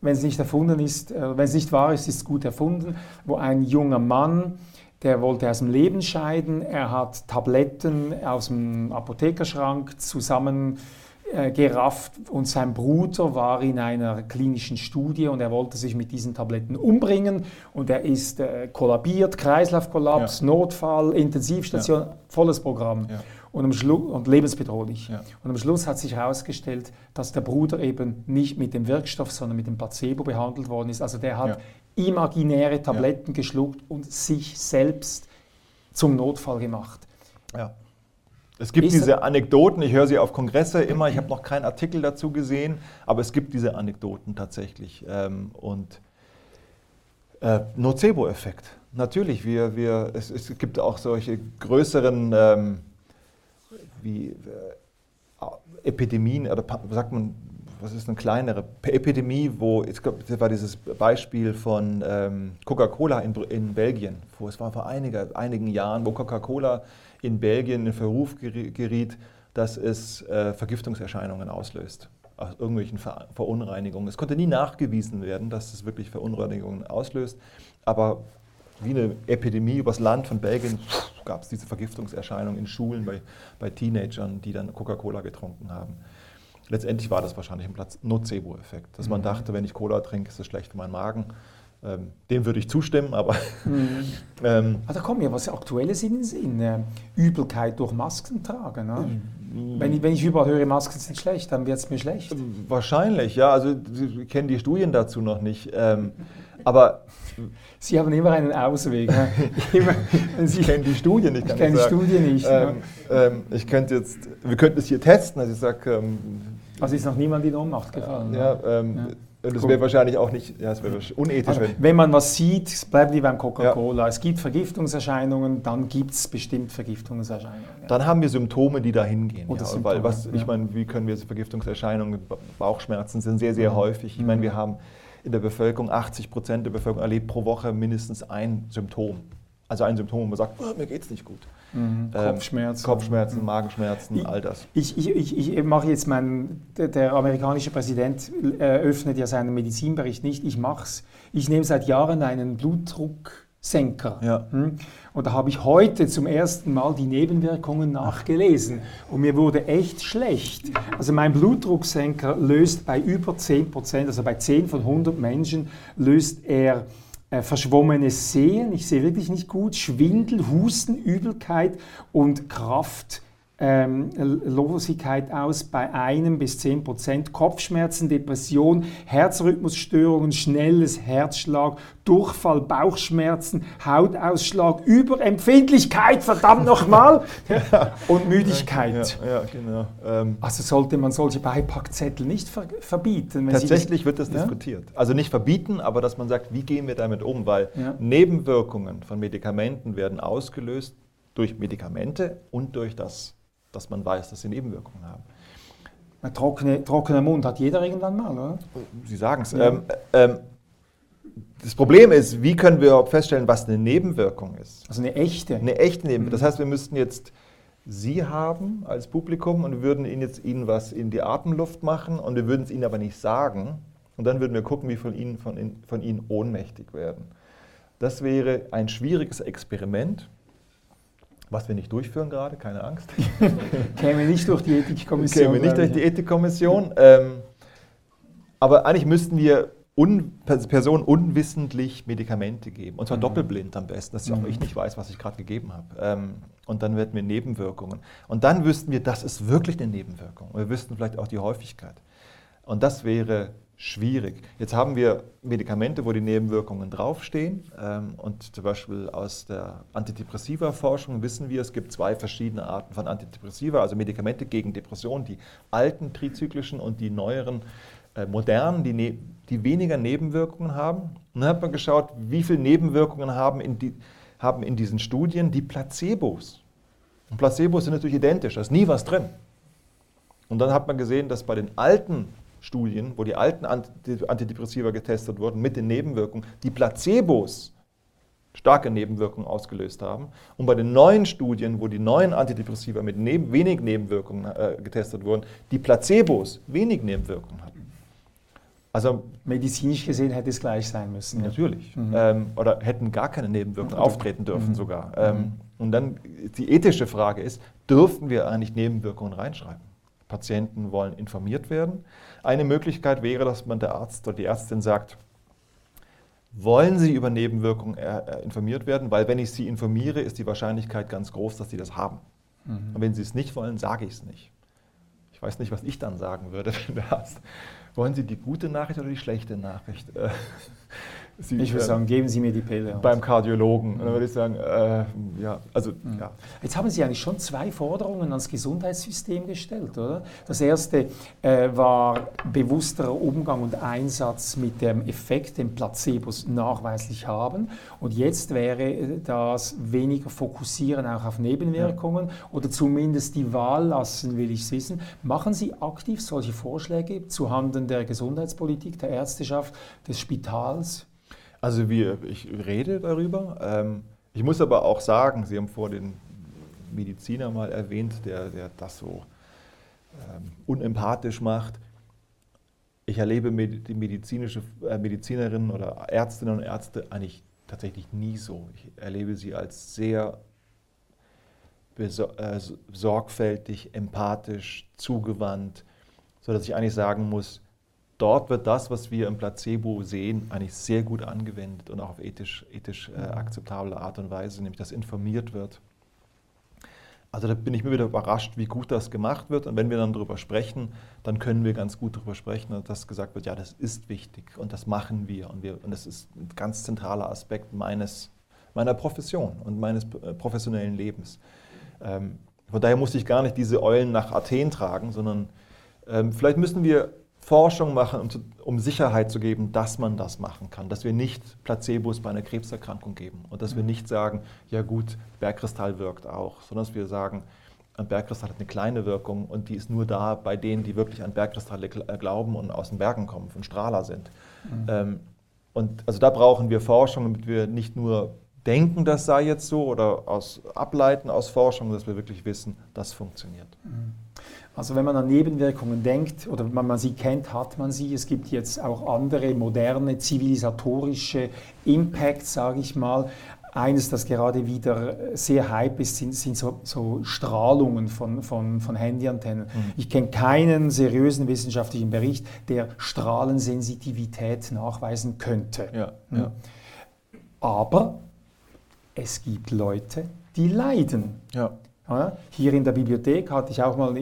wenn es nicht erfunden ist, äh, wenn es nicht wahr ist, ist es gut erfunden, wo ein junger Mann der wollte aus dem Leben scheiden. Er hat Tabletten aus dem Apothekerschrank zusammengerafft äh, und sein Bruder war in einer klinischen Studie und er wollte sich mit diesen Tabletten umbringen und er ist äh, kollabiert, Kreislaufkollaps, ja. Notfall, Intensivstation, ja. volles Programm. Ja. Und, am und lebensbedrohlich. Und am Schluss hat sich herausgestellt, dass der Bruder eben nicht mit dem Wirkstoff, sondern mit dem Placebo behandelt worden ist. Also der hat imaginäre Tabletten ja. geschluckt und sich selbst zum Notfall gemacht. Ja. Es gibt ist diese Anekdoten, ich höre sie auf Kongresse immer, ich habe noch keinen Artikel dazu gesehen, aber es gibt diese Anekdoten tatsächlich. Ähm, und äh, Nocebo-Effekt, natürlich, wir, wir, es, es, gibt auch solche größeren ähm, wie, äh, Epidemien, oder sagt man was ist eine kleinere Epidemie, wo, das war dieses Beispiel von ähm, Coca-Cola in, in Belgien, wo es war vor einiger, einigen Jahren, wo Coca-Cola in Belgien in Verruf geriet, dass es äh, Vergiftungserscheinungen auslöst, aus irgendwelchen Ver Verunreinigungen. Es konnte nie nachgewiesen werden, dass es wirklich Verunreinigungen auslöst, aber wie eine Epidemie übers Land von Belgien gab es diese Vergiftungserscheinungen in Schulen bei, bei Teenagern, die dann Coca-Cola getrunken haben letztendlich war das wahrscheinlich ein Nocebo-Effekt, dass mhm. man dachte, wenn ich Cola trinke, ist das schlecht für meinen Magen. Ähm, dem würde ich zustimmen, aber. Mhm. *laughs* ähm, ah, da kommt mir was Aktuelles in den Sinn. Äh, Übelkeit durch Masken tragen. Ne? Mhm. Wenn, ich, wenn ich überall höre, Masken sind schlecht, dann wird es mir schlecht. Wahrscheinlich, ja. Also, Sie kennen die Studien dazu noch nicht. Ähm, Aber Sie haben immer einen Ausweg. Ne? Immer, Sie kennen die Studie nicht. Ich kenne die Studie nicht. Ähm, ähm, ich könnte jetzt, wir könnten es hier testen. Also ich sage. Ähm, also ist noch niemand in Ohnmacht gefallen. Ja, ähm, ja. Und es wäre wahrscheinlich auch nicht, ja, es wäre unethisch. Also, wenn man was sieht, bleiben wir beim Coca-Cola. Ja. Es gibt Vergiftungserscheinungen, dann gibt es bestimmt Vergiftungserscheinungen. Ja. Dann haben wir Symptome, die da hingehen. Ja, weil was, ich meine, wie können wir Vergiftungserscheinungen, Bauchschmerzen sind sehr, sehr häufig. Ich meine, wir haben in der Bevölkerung, 80 Prozent der Bevölkerung erlebt pro Woche mindestens ein Symptom. Also ein Symptom, wo man sagt, oh, mir geht es nicht gut. Mhm. Ähm, Kopfschmerzen. Kopfschmerzen, mhm. Magenschmerzen, ich, all das. Ich, ich, ich, ich mache jetzt meinen, der, amerikanische Präsident öffnet ja seinen Medizinbericht nicht, ich mache es. Ich nehme seit Jahren einen Blutdrucksenker. Ja. Hm? Und da habe ich heute zum ersten Mal die Nebenwirkungen nachgelesen. Und mir wurde echt schlecht. Also mein Blutdrucksenker löst bei über 10 Prozent, also bei 10 von 100 Menschen, löst er äh, verschwommenes Sehen, ich sehe wirklich nicht gut, Schwindel, Husten, Übelkeit und Kraft ähm, Losigkeit aus bei einem bis zehn Prozent, Kopfschmerzen, Depression, Herzrhythmusstörungen, schnelles Herzschlag, Durchfall, Bauchschmerzen, Hautausschlag, Überempfindlichkeit, verdammt nochmal, *laughs* und Müdigkeit. Ja, ja genau. Ähm also sollte man solche Beipackzettel nicht ver verbieten. Tatsächlich das, wird das diskutiert. Also nicht verbieten, aber dass man sagt, wie gehen wir damit um, weil Nebenwirkungen von Medikamenten werden ausgelöst durch Medikamente und durch das dass man weiß, dass sie Nebenwirkungen haben. Ein trockene, trockener Mund hat jeder irgendwann mal, oder? Sie sagen es. Ja. Ähm, ähm, das Problem ist, wie können wir feststellen, was eine Nebenwirkung ist? Also eine echte. Eine echte Nebenwirkung. Das heißt, wir müssten jetzt Sie haben als Publikum und wir würden Ihnen jetzt Ihnen was in die Atemluft machen und wir würden es Ihnen aber nicht sagen. Und dann würden wir gucken, wie von Ihnen, von, von Ihnen ohnmächtig werden. Das wäre ein schwieriges Experiment. Was wir nicht durchführen gerade, keine Angst. *laughs* Käme nicht durch die Ethikkommission. Käme nicht durch die Ethikkommission. Ähm, aber eigentlich müssten wir un Personen unwissentlich Medikamente geben. Und zwar mhm. doppelblind am besten, dass mhm. auch ich nicht weiß, was ich gerade gegeben habe. Ähm, und dann werden wir Nebenwirkungen. Und dann wüssten wir, das ist wirklich eine Nebenwirkung. Und wir wüssten vielleicht auch die Häufigkeit. Und das wäre schwierig. Jetzt haben wir Medikamente, wo die Nebenwirkungen draufstehen. Ähm, und zum Beispiel aus der Antidepressiva-Forschung wissen wir, es gibt zwei verschiedene Arten von Antidepressiva, also Medikamente gegen Depressionen, die alten trizyklischen und die neueren äh, modernen, die, ne die weniger Nebenwirkungen haben. Und dann hat man geschaut, wie viele Nebenwirkungen haben in, die, haben in diesen Studien die Placebos. Und Placebos sind natürlich identisch, da ist nie was drin. Und dann hat man gesehen, dass bei den alten Studien, wo die alten Antidepressiva getestet wurden mit den Nebenwirkungen, die Placebos starke Nebenwirkungen ausgelöst haben. Und bei den neuen Studien, wo die neuen Antidepressiva mit neben, wenig Nebenwirkungen äh, getestet wurden, die Placebos wenig Nebenwirkungen hatten. Also medizinisch gesehen hätte es gleich sein müssen. Natürlich. Mhm. Ähm, oder hätten gar keine Nebenwirkungen auftreten dürfen mhm. sogar. Ähm, mhm. Und dann die ethische Frage ist, dürfen wir eigentlich Nebenwirkungen reinschreiben? Patienten wollen informiert werden. Eine Möglichkeit wäre, dass man der Arzt oder die Ärztin sagt, wollen Sie über Nebenwirkungen äh, äh, informiert werden? Weil wenn ich Sie informiere, ist die Wahrscheinlichkeit ganz groß, dass Sie das haben. Mhm. Und wenn Sie es nicht wollen, sage ich es nicht. Ich weiß nicht, was ich dann sagen würde, *laughs* wenn der Arzt. Wollen Sie die gute Nachricht oder die schlechte Nachricht? Sie, ich würde äh, sagen, geben Sie mir die Pille. Beim Kardiologen. Mhm. Dann würde ich sagen, äh, ja, also mhm. ja. Jetzt haben Sie eigentlich schon zwei Forderungen ans Gesundheitssystem gestellt, oder? Das erste äh, war bewussterer Umgang und Einsatz mit dem Effekt, den Placebos nachweislich haben. Und jetzt wäre äh, das weniger Fokussieren auch auf Nebenwirkungen ja. oder zumindest die Wahl lassen, will ich es wissen. Machen Sie aktiv solche Vorschläge zuhanden der Gesundheitspolitik, der Ärzteschaft, des Spitals? Also wir, ich rede darüber. Ähm, ich muss aber auch sagen, Sie haben vor den Mediziner mal erwähnt, der, der das so ähm, unempathisch macht. Ich erlebe die medizinische äh, Medizinerinnen oder Ärztinnen und Ärzte eigentlich tatsächlich nie so. Ich erlebe sie als sehr äh, sorgfältig, empathisch, zugewandt, sodass ich eigentlich sagen muss, dort wird das, was wir im Placebo sehen, eigentlich sehr gut angewendet und auch auf ethisch, ethisch äh, akzeptable Art und Weise, nämlich dass informiert wird. Also da bin ich mir wieder überrascht, wie gut das gemacht wird. Und wenn wir dann darüber sprechen, dann können wir ganz gut darüber sprechen, dass gesagt wird, ja, das ist wichtig und das machen wir. Und, wir, und das ist ein ganz zentraler Aspekt meines, meiner Profession und meines äh, professionellen Lebens. Ähm, von daher muss ich gar nicht diese Eulen nach Athen tragen, sondern ähm, vielleicht müssen wir Forschung machen, um, zu, um, Sicherheit zu geben, dass man das machen kann. Dass wir nicht Placebos bei einer Krebserkrankung geben und dass wir nicht sagen, ja gut, Bergkristall wirkt auch, sondern dass wir sagen, ein Bergkristall hat eine kleine Wirkung und die ist nur da bei denen, die wirklich an Bergkristalle äh, glauben und aus den Bergen kommen, von Strahler sind. Mhm. Ähm, und also da brauchen wir Forschung, damit wir nicht nur denken, das sei jetzt so oder aus ableiten aus Forschung, dass wir wirklich wissen, das funktioniert. Mhm. Also wenn man an Nebenwirkungen denkt oder wenn man sie kennt, hat man sie. Es gibt jetzt auch andere moderne zivilisatorische Impacts, sage ich mal. Eines, das gerade wieder sehr hype ist, sind, sind so, so, Strahlungen von, von, von Handyantennen. Mhm. Ich kenne keinen seriösen wissenschaftlichen Bericht, der Strahlensensitivität nachweisen könnte. Ja, ja. Hm. Aber es gibt Leute, die leiden. Ja. Hier in der Bibliothek hatte ich auch mal,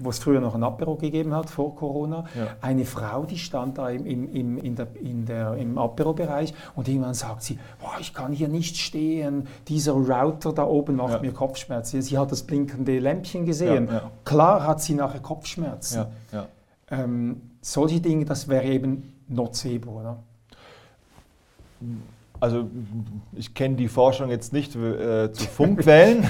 wo es früher noch ein Apero gegeben hat, vor Corona, ja. eine Frau, die stand da im, im, in der, in der, im Apero-Bereich und irgendwann sagt sie, oh, ich kann hier nicht stehen, dieser Router da oben macht ja. mir Kopfschmerzen. Sie hat das blinkende Lämpchen gesehen. Ja, Klar hat sie nachher Kopfschmerzen. Ähm, solche Dinge, das wäre eben Nocebo, oder? Also ich kenne die Forschung jetzt nicht äh, zu Funkwellen,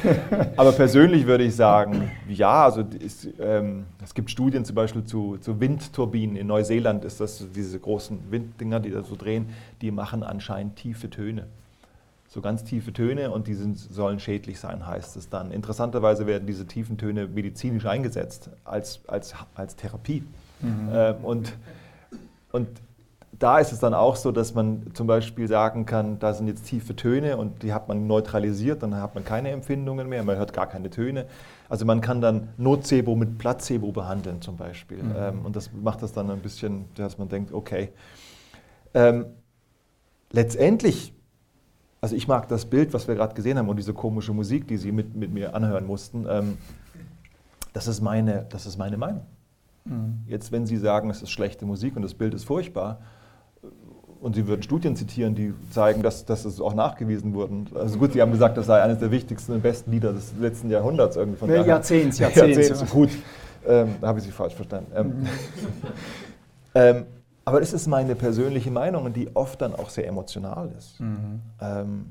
*laughs* aber persönlich würde ich sagen, ja, also es, ähm, es gibt Studien zum Beispiel zu, zu, Windturbinen. In Neuseeland ist das diese großen Winddinger, die da so drehen, die machen anscheinend tiefe Töne. So ganz tiefe Töne und die sind, sollen schädlich sein, heißt es dann. Interessanterweise werden diese tiefen Töne medizinisch eingesetzt als, als, als Therapie. Mhm. Ähm, und, und da ist es dann auch so, dass man zum Beispiel sagen kann, da sind jetzt tiefe Töne und die hat man neutralisiert, dann hat man keine Empfindungen mehr, man hört gar keine Töne. Also man kann dann Nocebo mit Placebo behandeln zum Beispiel. Mhm. Ähm, und das macht das dann ein bisschen, dass man denkt, okay. Ähm, letztendlich, also ich mag das Bild, was wir gerade gesehen haben und diese komische Musik, die Sie mit, mit mir anhören mussten, ähm, das, ist meine, das ist meine Meinung. Mhm. Jetzt, wenn Sie sagen, es ist schlechte Musik und das Bild ist furchtbar, und Sie würden Studien zitieren, die zeigen, dass, dass es auch nachgewiesen wurde. Also gut, Sie haben gesagt, das sei eines der wichtigsten und besten Lieder des letzten Jahrhunderts irgendwie. Von nee, *laughs* Jahrzehnts, Jahrzehnts. Jahrzehnts, *laughs* gut. Ähm, da habe ich Sie falsch verstanden. Ähm, *laughs* ähm, aber es ist meine persönliche Meinung, die oft dann auch sehr emotional ist. Mhm. Ähm,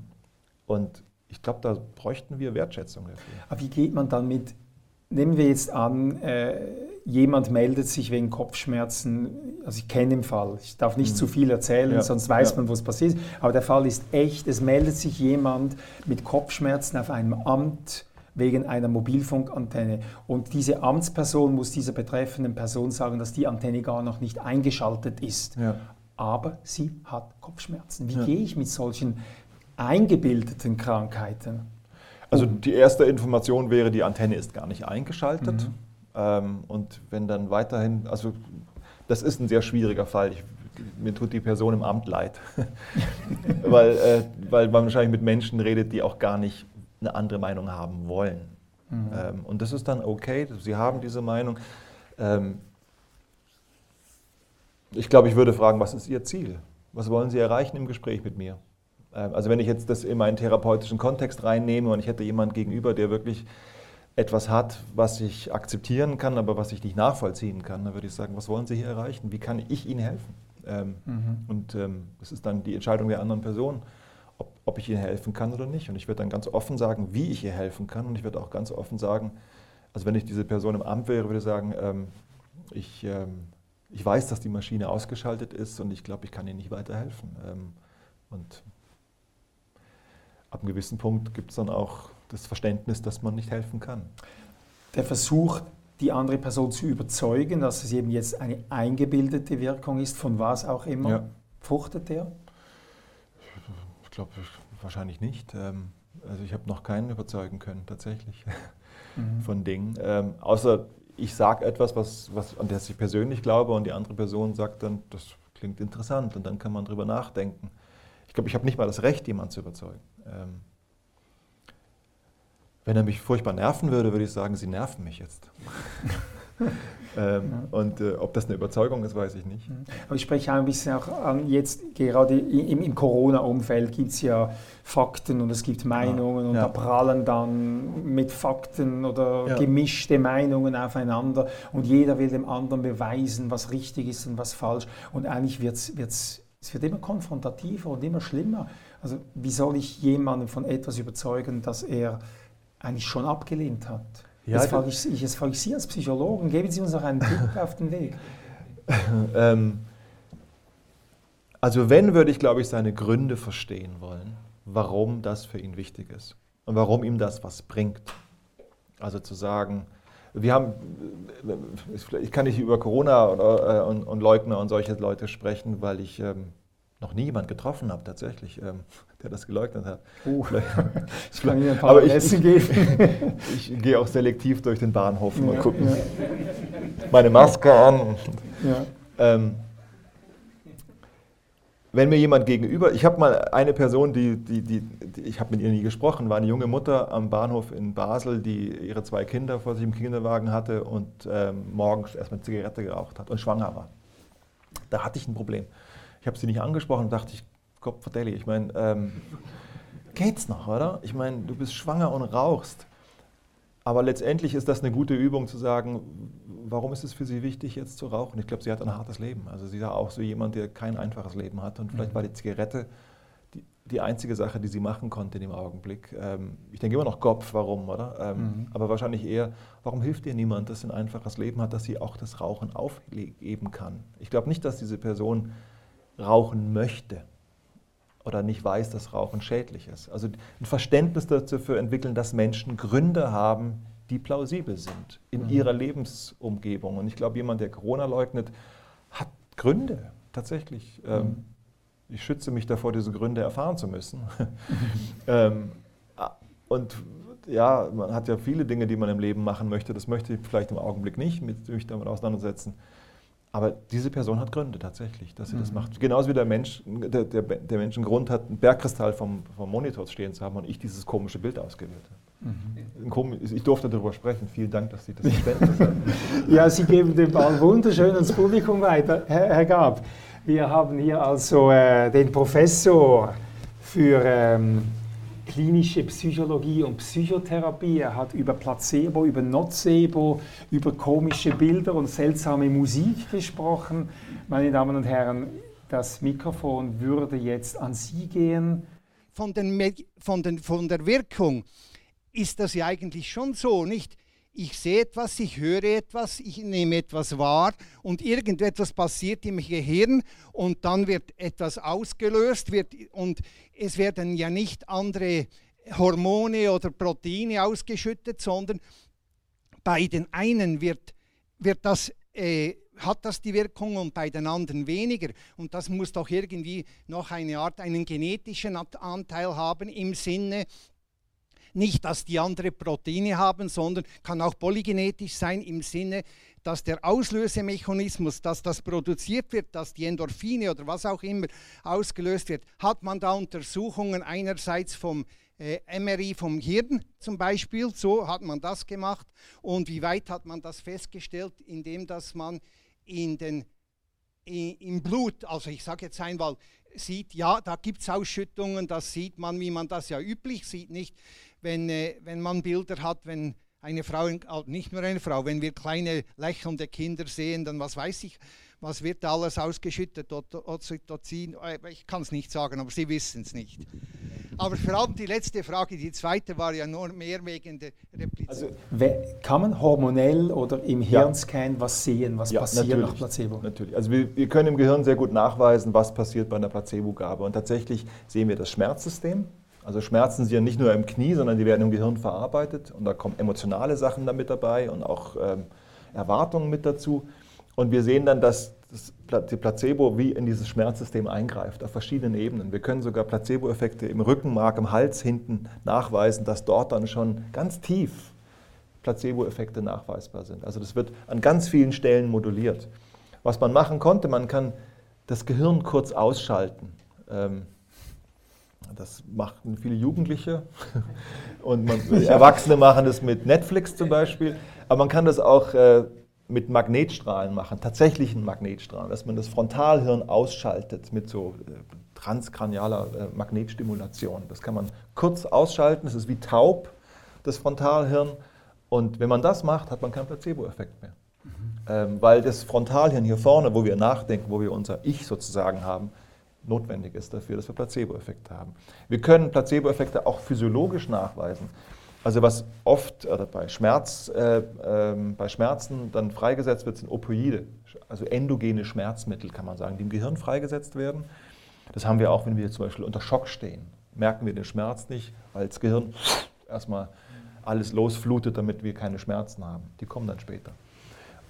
und ich glaube, da bräuchten wir Wertschätzung dafür. Aber wie geht man dann mit, nehmen wir jetzt an, äh, jemand meldet sich wegen Kopfschmerzen, also ich kenne den Fall, ich darf nicht mhm. zu viel erzählen, ja. sonst weiß ja. man, was passiert ist, aber der Fall ist echt, es meldet sich jemand mit Kopfschmerzen auf einem Amt wegen einer Mobilfunkantenne und diese Amtsperson muss dieser betreffenden Person sagen, dass die Antenne gar noch nicht eingeschaltet ist. Ja. Aber sie hat Kopfschmerzen. Wie gehe ich mit solchen eingebildeten Krankheiten? Also die erste Information wäre, die Antenne ist gar nicht eingeschaltet. Mhm. Ähm, und wenn dann weiterhin, also das ist ein sehr schwieriger Fall. Ich, mir tut die Person im Amt leid, *laughs* weil, äh, weil man wahrscheinlich mit Menschen redet, die auch gar nicht eine andere Meinung haben wollen. Mhm. Ähm, und das ist dann okay, sie haben diese Meinung. Ähm, ich glaube, ich würde fragen, was ist Ihr Ziel? Was wollen Sie erreichen im Gespräch mit mir? Ähm, also wenn ich jetzt das in meinen therapeutischen Kontext reinnehme und ich hätte jemanden gegenüber, der wirklich etwas hat, was ich akzeptieren kann, aber was ich nicht nachvollziehen kann, dann würde ich sagen, was wollen Sie hier erreichen? Wie kann ich Ihnen helfen? Ähm, mhm. Und ähm, das ist dann die Entscheidung der anderen Person, ob, ob, ich Ihnen helfen kann oder nicht. Und ich werde dann ganz offen sagen, wie ich ihr helfen kann. Und ich werde auch ganz offen sagen, also wenn ich diese Person im Amt wäre, würde ich sagen, ähm, ich, ähm, ich weiß, dass die Maschine ausgeschaltet ist und ich glaube, ich kann Ihnen nicht weiterhelfen. Ähm, und ab einem gewissen Punkt gibt es dann auch das Verständnis, dass man nicht helfen kann. Der Versuch, die andere Person zu überzeugen, dass es eben jetzt eine eingebildete Wirkung ist, von was auch immer, ja. fruchtet der? Ich glaube wahrscheinlich nicht. Ähm, also ich habe noch keinen überzeugen können, tatsächlich, *laughs* mhm. von Dingen. Ähm, außer ich sage etwas, was, was, an das ich persönlich glaube und die andere Person sagt dann, das klingt interessant und dann kann man drüber nachdenken. Ich glaube, ich habe nicht mal das Recht, jemanden zu überzeugen. Ähm, Wenn er mich furchtbar nerven würde, würde ich sagen, Sie nerven mich jetzt. *laughs* ähm, ja. Und äh, ob das eine Überzeugung ist, weiß ich nicht. Aber ich spreche auch ein bisschen auch an, jetzt gerade im, im Corona-Umfeld gibt es ja Fakten und es gibt Meinungen ja. und ja. da prallen dann mit Fakten oder gemischte Meinungen aufeinander und jeder will dem anderen beweisen, was richtig ist und was falsch. Und eigentlich wird's, wird's, es wird immer konfrontativer und immer schlimmer. Also wie soll ich jemanden von etwas überzeugen, das er eigentlich schon abgelehnt hat? Ja, jetzt, frage ich, jetzt frage ich Sie als Psychologen, geben Sie uns noch einen Tipp auf den Weg. *laughs* ähm, also wenn, würde ich, glaube ich, seine Gründe verstehen wollen, warum das für ihn wichtig ist und warum ihm das was bringt. Also zu sagen, wir haben, ich kann nicht über Corona und, äh, und, und Leugner und solche Leute sprechen, weil ich ähm, noch nie jemand getroffen habe, tatsächlich, ähm, *laughs* der das geleugnet hat. Uh, *laughs* ich kann Ihnen ein paar aber ich, Essen geben. ich, *laughs* ich gehe auch selektiv durch den Bahnhof ja, und gucke ja. meine Maske an. Ja. Ähm, wenn mir jemand gegenüber, ich habe mal eine Person, die, die, die, die ich habe mit ihr nie gesprochen, war eine junge Mutter am Bahnhof in Basel, die ihre zwei Kinder vor sich im Kinderwagen hatte und ähm, morgens erstmal Zigarette geraucht hat und schwanger war. Da hatte ich ein Problem. Ich habe sie nicht angesprochen und dachte ich, Gott verdeli, ich meine, ähm, geht's noch, oder? Ich meine, du bist schwanger und rauchst. Aber letztendlich ist das eine gute Übung zu sagen, warum ist es für sie wichtig, jetzt zu rauchen? Ich glaube, sie hat ein hartes Leben. Also sie ist auch so jemand, der kein einfaches Leben hat. Und vielleicht mhm. war die Zigarette die, die, einzige Sache, die sie machen konnte in dem Augenblick. Ähm, ich denke immer noch Kopf, warum, oder? Ähm, mhm. Aber wahrscheinlich eher, warum hilft ihr niemand, das ein einfaches Leben hat, dass sie auch das Rauchen aufgeben kann? Ich glaube nicht, dass diese Person rauchen möchte oder nicht weiß, dass Rauchen schädlich ist. Also ein Verständnis dafür entwickeln, dass Menschen Gründe haben, die plausibel sind in mhm. ihrer Lebensumgebung. Und ich glaube, jemand, der Corona leugnet, hat Gründe, tatsächlich. Ähm, mhm. ich schütze mich davor, diese Gründe erfahren zu müssen. *laughs* *laughs* ähm, und ja, man hat ja viele Dinge, die man im Leben machen möchte. Das möchte ich vielleicht im Augenblick nicht, mit, mich damit auseinandersetzen. Aber diese Person hat Gründe tatsächlich, dass sie mhm. das macht. Genauso wie der Mensch, der, der, der, Mensch einen Grund hat, einen Bergkristall vom, vom Monitor stehen zu haben und ich dieses komische Bild ausgewählt habe. Mhm. Ich durfte darüber sprechen. Vielen Dank, dass Sie das *laughs* Verständnis haben. ja, Sie geben den Ball wunderschön ans Publikum weiter, Herr, Herr Gab. Wir haben hier also äh, den Professor für ähm, klinische Psychologie und Psychotherapie. Er hat über Placebo, über Nocebo, über komische Bilder und seltsame Musik gesprochen. Meine Damen und Herren, das Mikrofon würde jetzt an Sie gehen. Von, den, von, den, von der Wirkung ist das ja eigentlich schon so, nicht? Ich sehe etwas, ich höre etwas, ich nehme etwas wahr und irgendetwas passiert im Gehirn und dann wird etwas ausgelöst wird und es werden ja nicht andere Hormone oder Proteine ausgeschüttet, sondern bei den einen wird, wird das, äh, hat das die Wirkung und bei den anderen weniger. Und das muss doch irgendwie noch eine Art, einen genetischen Anteil haben im Sinne, nicht, dass die andere Proteine haben, sondern kann auch polygenetisch sein im Sinne, dass der Auslösemechanismus, dass das produziert wird, dass die Endorphine oder was auch immer ausgelöst wird, hat man da Untersuchungen einerseits vom äh, MRI vom Hirn zum Beispiel, so hat man das gemacht. Und wie weit hat man das festgestellt, indem dass man in den im Blut, also ich sage jetzt einmal, sieht, ja, da gibt es Ausschüttungen, das sieht man, wie man das ja üblich sieht, nicht? Wenn, äh, wenn man Bilder hat, wenn eine Frau, nicht nur eine Frau, wenn wir kleine lächelnde Kinder sehen, dann was weiß ich, was wird da alles ausgeschüttet, Oxytocin, äh, ich kann es nicht sagen, aber Sie wissen es nicht. Aber vor allem die letzte Frage, die zweite war ja nur mehr wegen der Replizierung. Also, kann man hormonell oder im Hirnscan ja. was sehen, was ja, passiert nach Placebo? Natürlich. Also wir, wir, können im Gehirn sehr gut nachweisen, was passiert bei einer Placebo-Gabe. Und tatsächlich sehen wir das Schmerzsystem, also Schmerzen sind ja nicht nur im Knie, sondern die werden im Gehirn verarbeitet und da kommen emotionale Sachen damit dabei und auch ähm, Erwartungen mit dazu. Und wir sehen dann, dass das, die Placebo wie in dieses Schmerzsystem eingreift, auf verschiedenen Ebenen. Wir können sogar Placebo-Effekte im Rückenmark, im Hals hinten nachweisen, dass dort dann schon ganz tief Placebo-Effekte nachweisbar sind. Also das wird an ganz vielen Stellen moduliert. Was man machen konnte, man kann das Gehirn kurz ausschalten. Ähm, Das machen viele Jugendliche *laughs* und man, Erwachsene machen das mit Netflix zum Beispiel. Aber man kann das auch äh, mit Magnetstrahlen machen, tatsächlichen Magnetstrahlen, dass man das Frontalhirn ausschaltet mit so äh, transkranialer äh, Magnetstimulation. Das kann man kurz ausschalten, es ist wie taub, das Frontalhirn. Und wenn man das macht, hat man keinen Placebo-Effekt mehr. Mhm. Ähm, weil das Frontalhirn hier vorne, wo wir nachdenken, wo wir unser Ich sozusagen haben, notwendig ist dafür, dass wir Placebo-Effekte haben. Wir können Placebo-Effekte auch physiologisch nachweisen. Also was oft oder bei, Schmerz, äh, äh, bei Schmerzen dann freigesetzt wird, sind Opioide, also endogene Schmerzmittel, kann man sagen, die im Gehirn freigesetzt werden. Das haben wir auch, wenn wir zum Beispiel unter Schock stehen. Merken wir den Schmerz nicht, weil das Gehirn erstmal alles losflutet, damit wir keine Schmerzen haben. Die kommen dann später.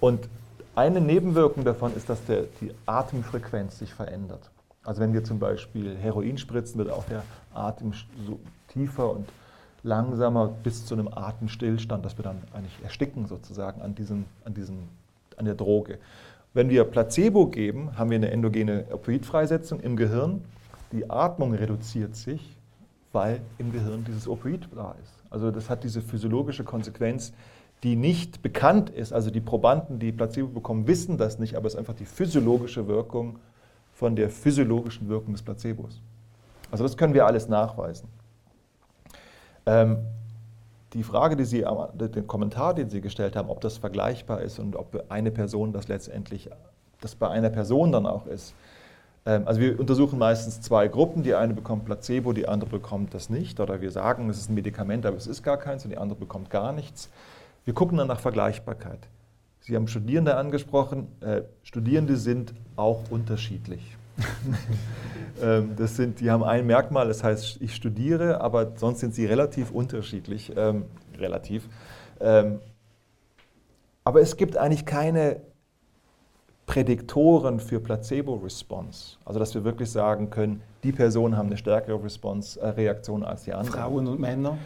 Und eine Nebenwirkung davon ist, dass der, die Atemfrequenz sich verändert. Also wenn wir zum Beispiel Heroin spritzen, wird auch der Atem so tiefer und langsamer bis zu einem Atemstillstand, dass wir dann eigentlich ersticken sozusagen an, diesem, an, diesem, an der Droge. Wenn wir Placebo geben, haben wir eine endogene Opioidfreisetzung im Gehirn. Die Atmung reduziert sich, weil im Gehirn dieses Opioid da ist. Also das hat diese physiologische Konsequenz, die nicht bekannt ist. Also die Probanden, die Placebo bekommen, wissen das nicht, aber es ist einfach die physiologische Wirkung von der physiologischen Wirkung des Placebos. Also das können wir alles nachweisen. Ähm, die Frage, die Sie, den Kommentar, den Sie gestellt haben, ob das vergleichbar ist und ob eine Person das letztendlich, das bei einer Person dann auch ist. Ähm, also wir untersuchen meistens zwei Gruppen. Die eine bekommt Placebo, die andere bekommt das nicht. Oder wir sagen, es ist ein Medikament, aber es ist gar keins und die andere bekommt gar nichts. Wir gucken dann nach Vergleichbarkeit. Sie haben Studierende angesprochen. Äh, Studierende sind auch unterschiedlich. *laughs* Ähm, das sind, die haben ein Merkmal, das heißt, ich studiere, aber sonst sind sie relativ unterschiedlich. Ähm, relativ. Ähm, aber es gibt eigentlich keine Prädiktoren für Placebo-Response. Also, dass wir wirklich sagen können, die Personen haben eine stärkere Response-Reaktion als die anderen. Frauen und Männer?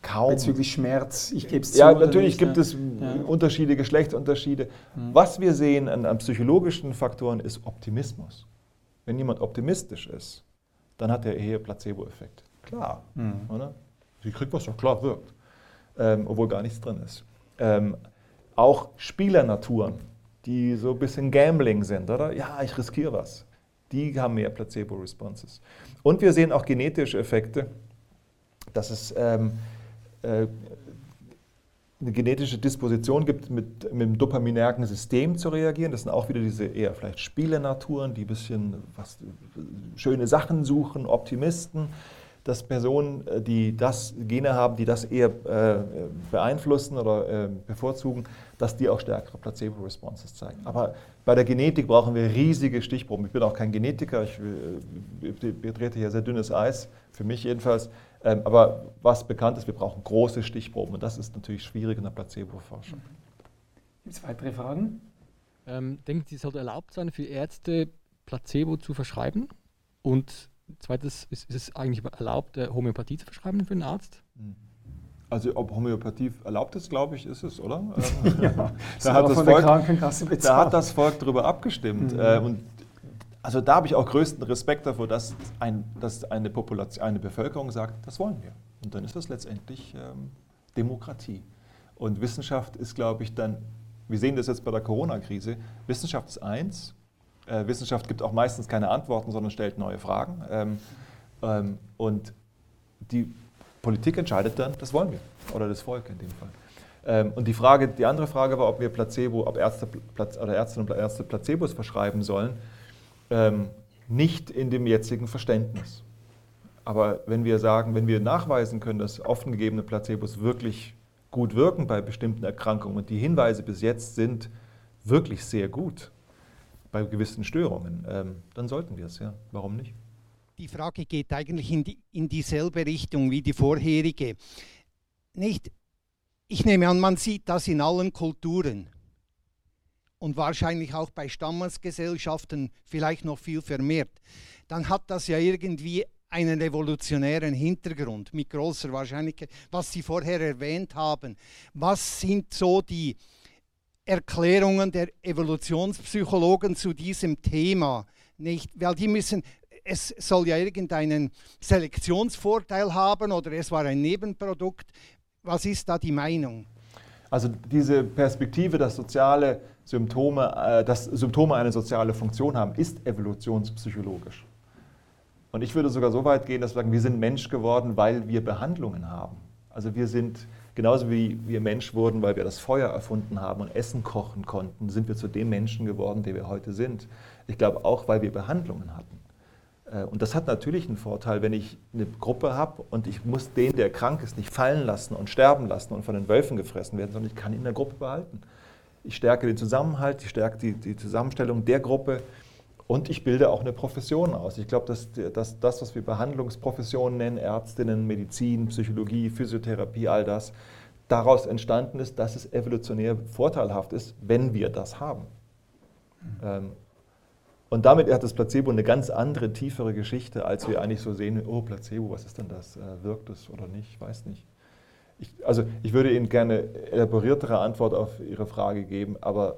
Kaum. Bezüglich Schmerz, ich gebe es zu. Ja, natürlich gibt es ja. Unterschiede, Geschlechtsunterschiede. Mhm. Was wir sehen an, an psychologischen Faktoren ist Optimismus. Wenn jemand optimistisch ist, dann hat er eher Placebo-Effekt. Klar, mhm. oder? Sie kriegt was, ja klar, wirkt. Ähm, obwohl gar nichts drin ist. Ähm, auch Spielernaturen, die so ein bisschen Gambling sind, oder? Ja, ich riskiere was. Die haben mehr Placebo-Responses. Und wir sehen auch genetische Effekte, dass es ähm, äh, eine genetische Disposition gibt, mit, mit dem dopaminergen System zu reagieren. Das sind auch wieder diese eher vielleicht Spielenaturen, die ein bisschen was, schöne Sachen suchen, Optimisten. Dass Personen, äh, die das Gene haben, die das eher äh, beeinflussen oder äh, bevorzugen, dass die auch stärkere Placebo-Responses zeigen. Aber bei der Genetik brauchen wir riesige Stichproben. Ich bin auch kein Genetiker, ich äh, betrete hier sehr dünnes Eis, für mich jedenfalls. Ähm, aber was bekannt ist, wir brauchen große Stichproben und das ist natürlich schwierig in der Placebo-Forschung. Gibt es weitere Fragen? Ähm, denken Sie, es sollte erlaubt sein, für Ärzte Placebo zu verschreiben? Und zweites, ist, ist es eigentlich erlaubt, äh, Homöopathie zu verschreiben für einen Arzt? Hm. Also ob Homöopathie erlaubt ist, glaube ich, ist es, oder? *laughs* *laughs* ja, da, hat das Volk, da hat das Volk darüber abgestimmt. Mhm. Äh, und also da habe ich auch größten Respekt davor, dass, ein, dass eine, Population, eine Bevölkerung sagt, das wollen wir. Und dann ist das letztendlich ähm, Demokratie. Und Wissenschaft ist, glaube ich, dann, wir sehen das jetzt bei der Corona-Krise, Wissenschaft ist eins, äh, Wissenschaft gibt auch meistens keine Antworten, sondern stellt neue Fragen. Ähm, ähm, und die Politik entscheidet dann, das wollen wir. Oder das Volk in dem Fall. Ähm, und die, Frage, die andere Frage war, ob wir Placebo, ob Ärzte oder Ärztinnen und Ärzte Placebos verschreiben sollen ähm, nicht in dem jetzigen Verständnis. Aber wenn wir sagen, wenn wir nachweisen können, dass offen gegebene Placebos wirklich gut wirken bei bestimmten Erkrankungen und die Hinweise bis jetzt sind wirklich sehr gut bei gewissen Störungen, ähm, dann sollten wir es, ja. Warum nicht? Die Frage geht eigentlich in, die, in dieselbe Richtung wie die vorherige. Nicht, ich nehme an, man sieht das in allen Kulturen und wahrscheinlich auch bei Stammesgesellschaften vielleicht noch viel vermehrt, dann hat das ja irgendwie einen revolutionären Hintergrund mit großer Wahrscheinlichkeit, was Sie vorher erwähnt haben. Was sind so die Erklärungen der Evolutionspsychologen zu diesem Thema? Nicht, weil die müssen, es soll ja irgendeinen Selektionsvorteil haben oder es war ein Nebenprodukt. Was ist da die Meinung? Also diese Perspektive, dass soziale Symptome, äh, dass Symptome eine soziale Funktion haben, ist evolutionspsychologisch. Und ich würde sogar so weit gehen, dass wir sagen, wir sind Mensch geworden, weil wir Behandlungen haben. Also wir sind genauso wie wir Mensch wurden, weil wir das Feuer erfunden haben und Essen kochen konnten, sind wir zu dem Menschen geworden, der wir heute sind. Ich glaube auch, weil wir Behandlungen hatten. Äh, und das hat natürlich einen Vorteil, wenn ich eine Gruppe habe und ich muss den, der krank ist, nicht fallen lassen und sterben lassen und von den Wölfen gefressen werden, sondern ich kann ihn in der Gruppe behalten. Ich stärke den Zusammenhalt, ich stärke die, die Zusammenstellung der Gruppe und ich bilde auch eine Profession aus. Ich glaube, dass, dass das, was wir Behandlungsprofessionen nennen, Ärztinnen, Medizin, Psychologie, Physiotherapie, all das, daraus entstanden ist, dass es evolutionär vorteilhaft ist, wenn wir das haben. Mhm. und damit hat das Placebo eine ganz andere, tiefere Geschichte, als wir eigentlich so sehen, oh Placebo, was ist denn das? Äh, wirkt es oder nicht? Ich weiß nicht. Ich, also ich würde Ihnen gerne elaboriertere Antwort auf Ihre Frage geben, aber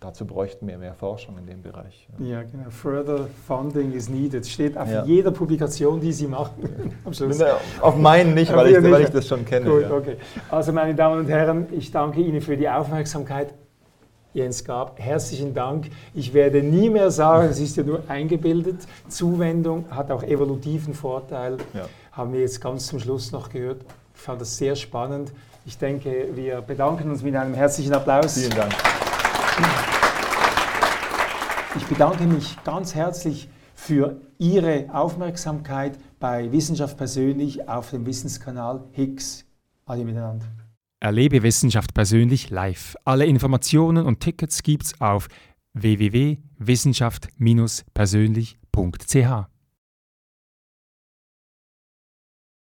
dazu bräuchten wir mehr Forschung in dem Bereich. Ja, genau. Further funding is needed. Steht auf ja. jeder Publikation, die Sie machen. *laughs* Am Schluss. Auf meinen nicht, weil, ich, weil ich das schon kenne. Gut, ja. okay. Also meine Damen und Herren, ich danke Ihnen für die Aufmerksamkeit. Jens Gab, herzlichen Dank. Ich werde nie mehr sagen, es ist ja nur eingebildet. Zuwendung hat auch evolutiven Vorteil. Ja. Haben wir jetzt ganz zum Schluss noch gehört. Ich fand das sehr spannend. Ich denke, wir bedanken uns mit einem herzlichen Applaus. Vielen Dank. Ich bedanke mich ganz herzlich für Ihre Aufmerksamkeit bei Wissenschaft persönlich auf dem Wissenskanal Higgs. Alle miteinander. Erlebe Wissenschaft persönlich live. Alle Informationen und Tickets gibt's auf www.wissenschaft-persönlich.ch.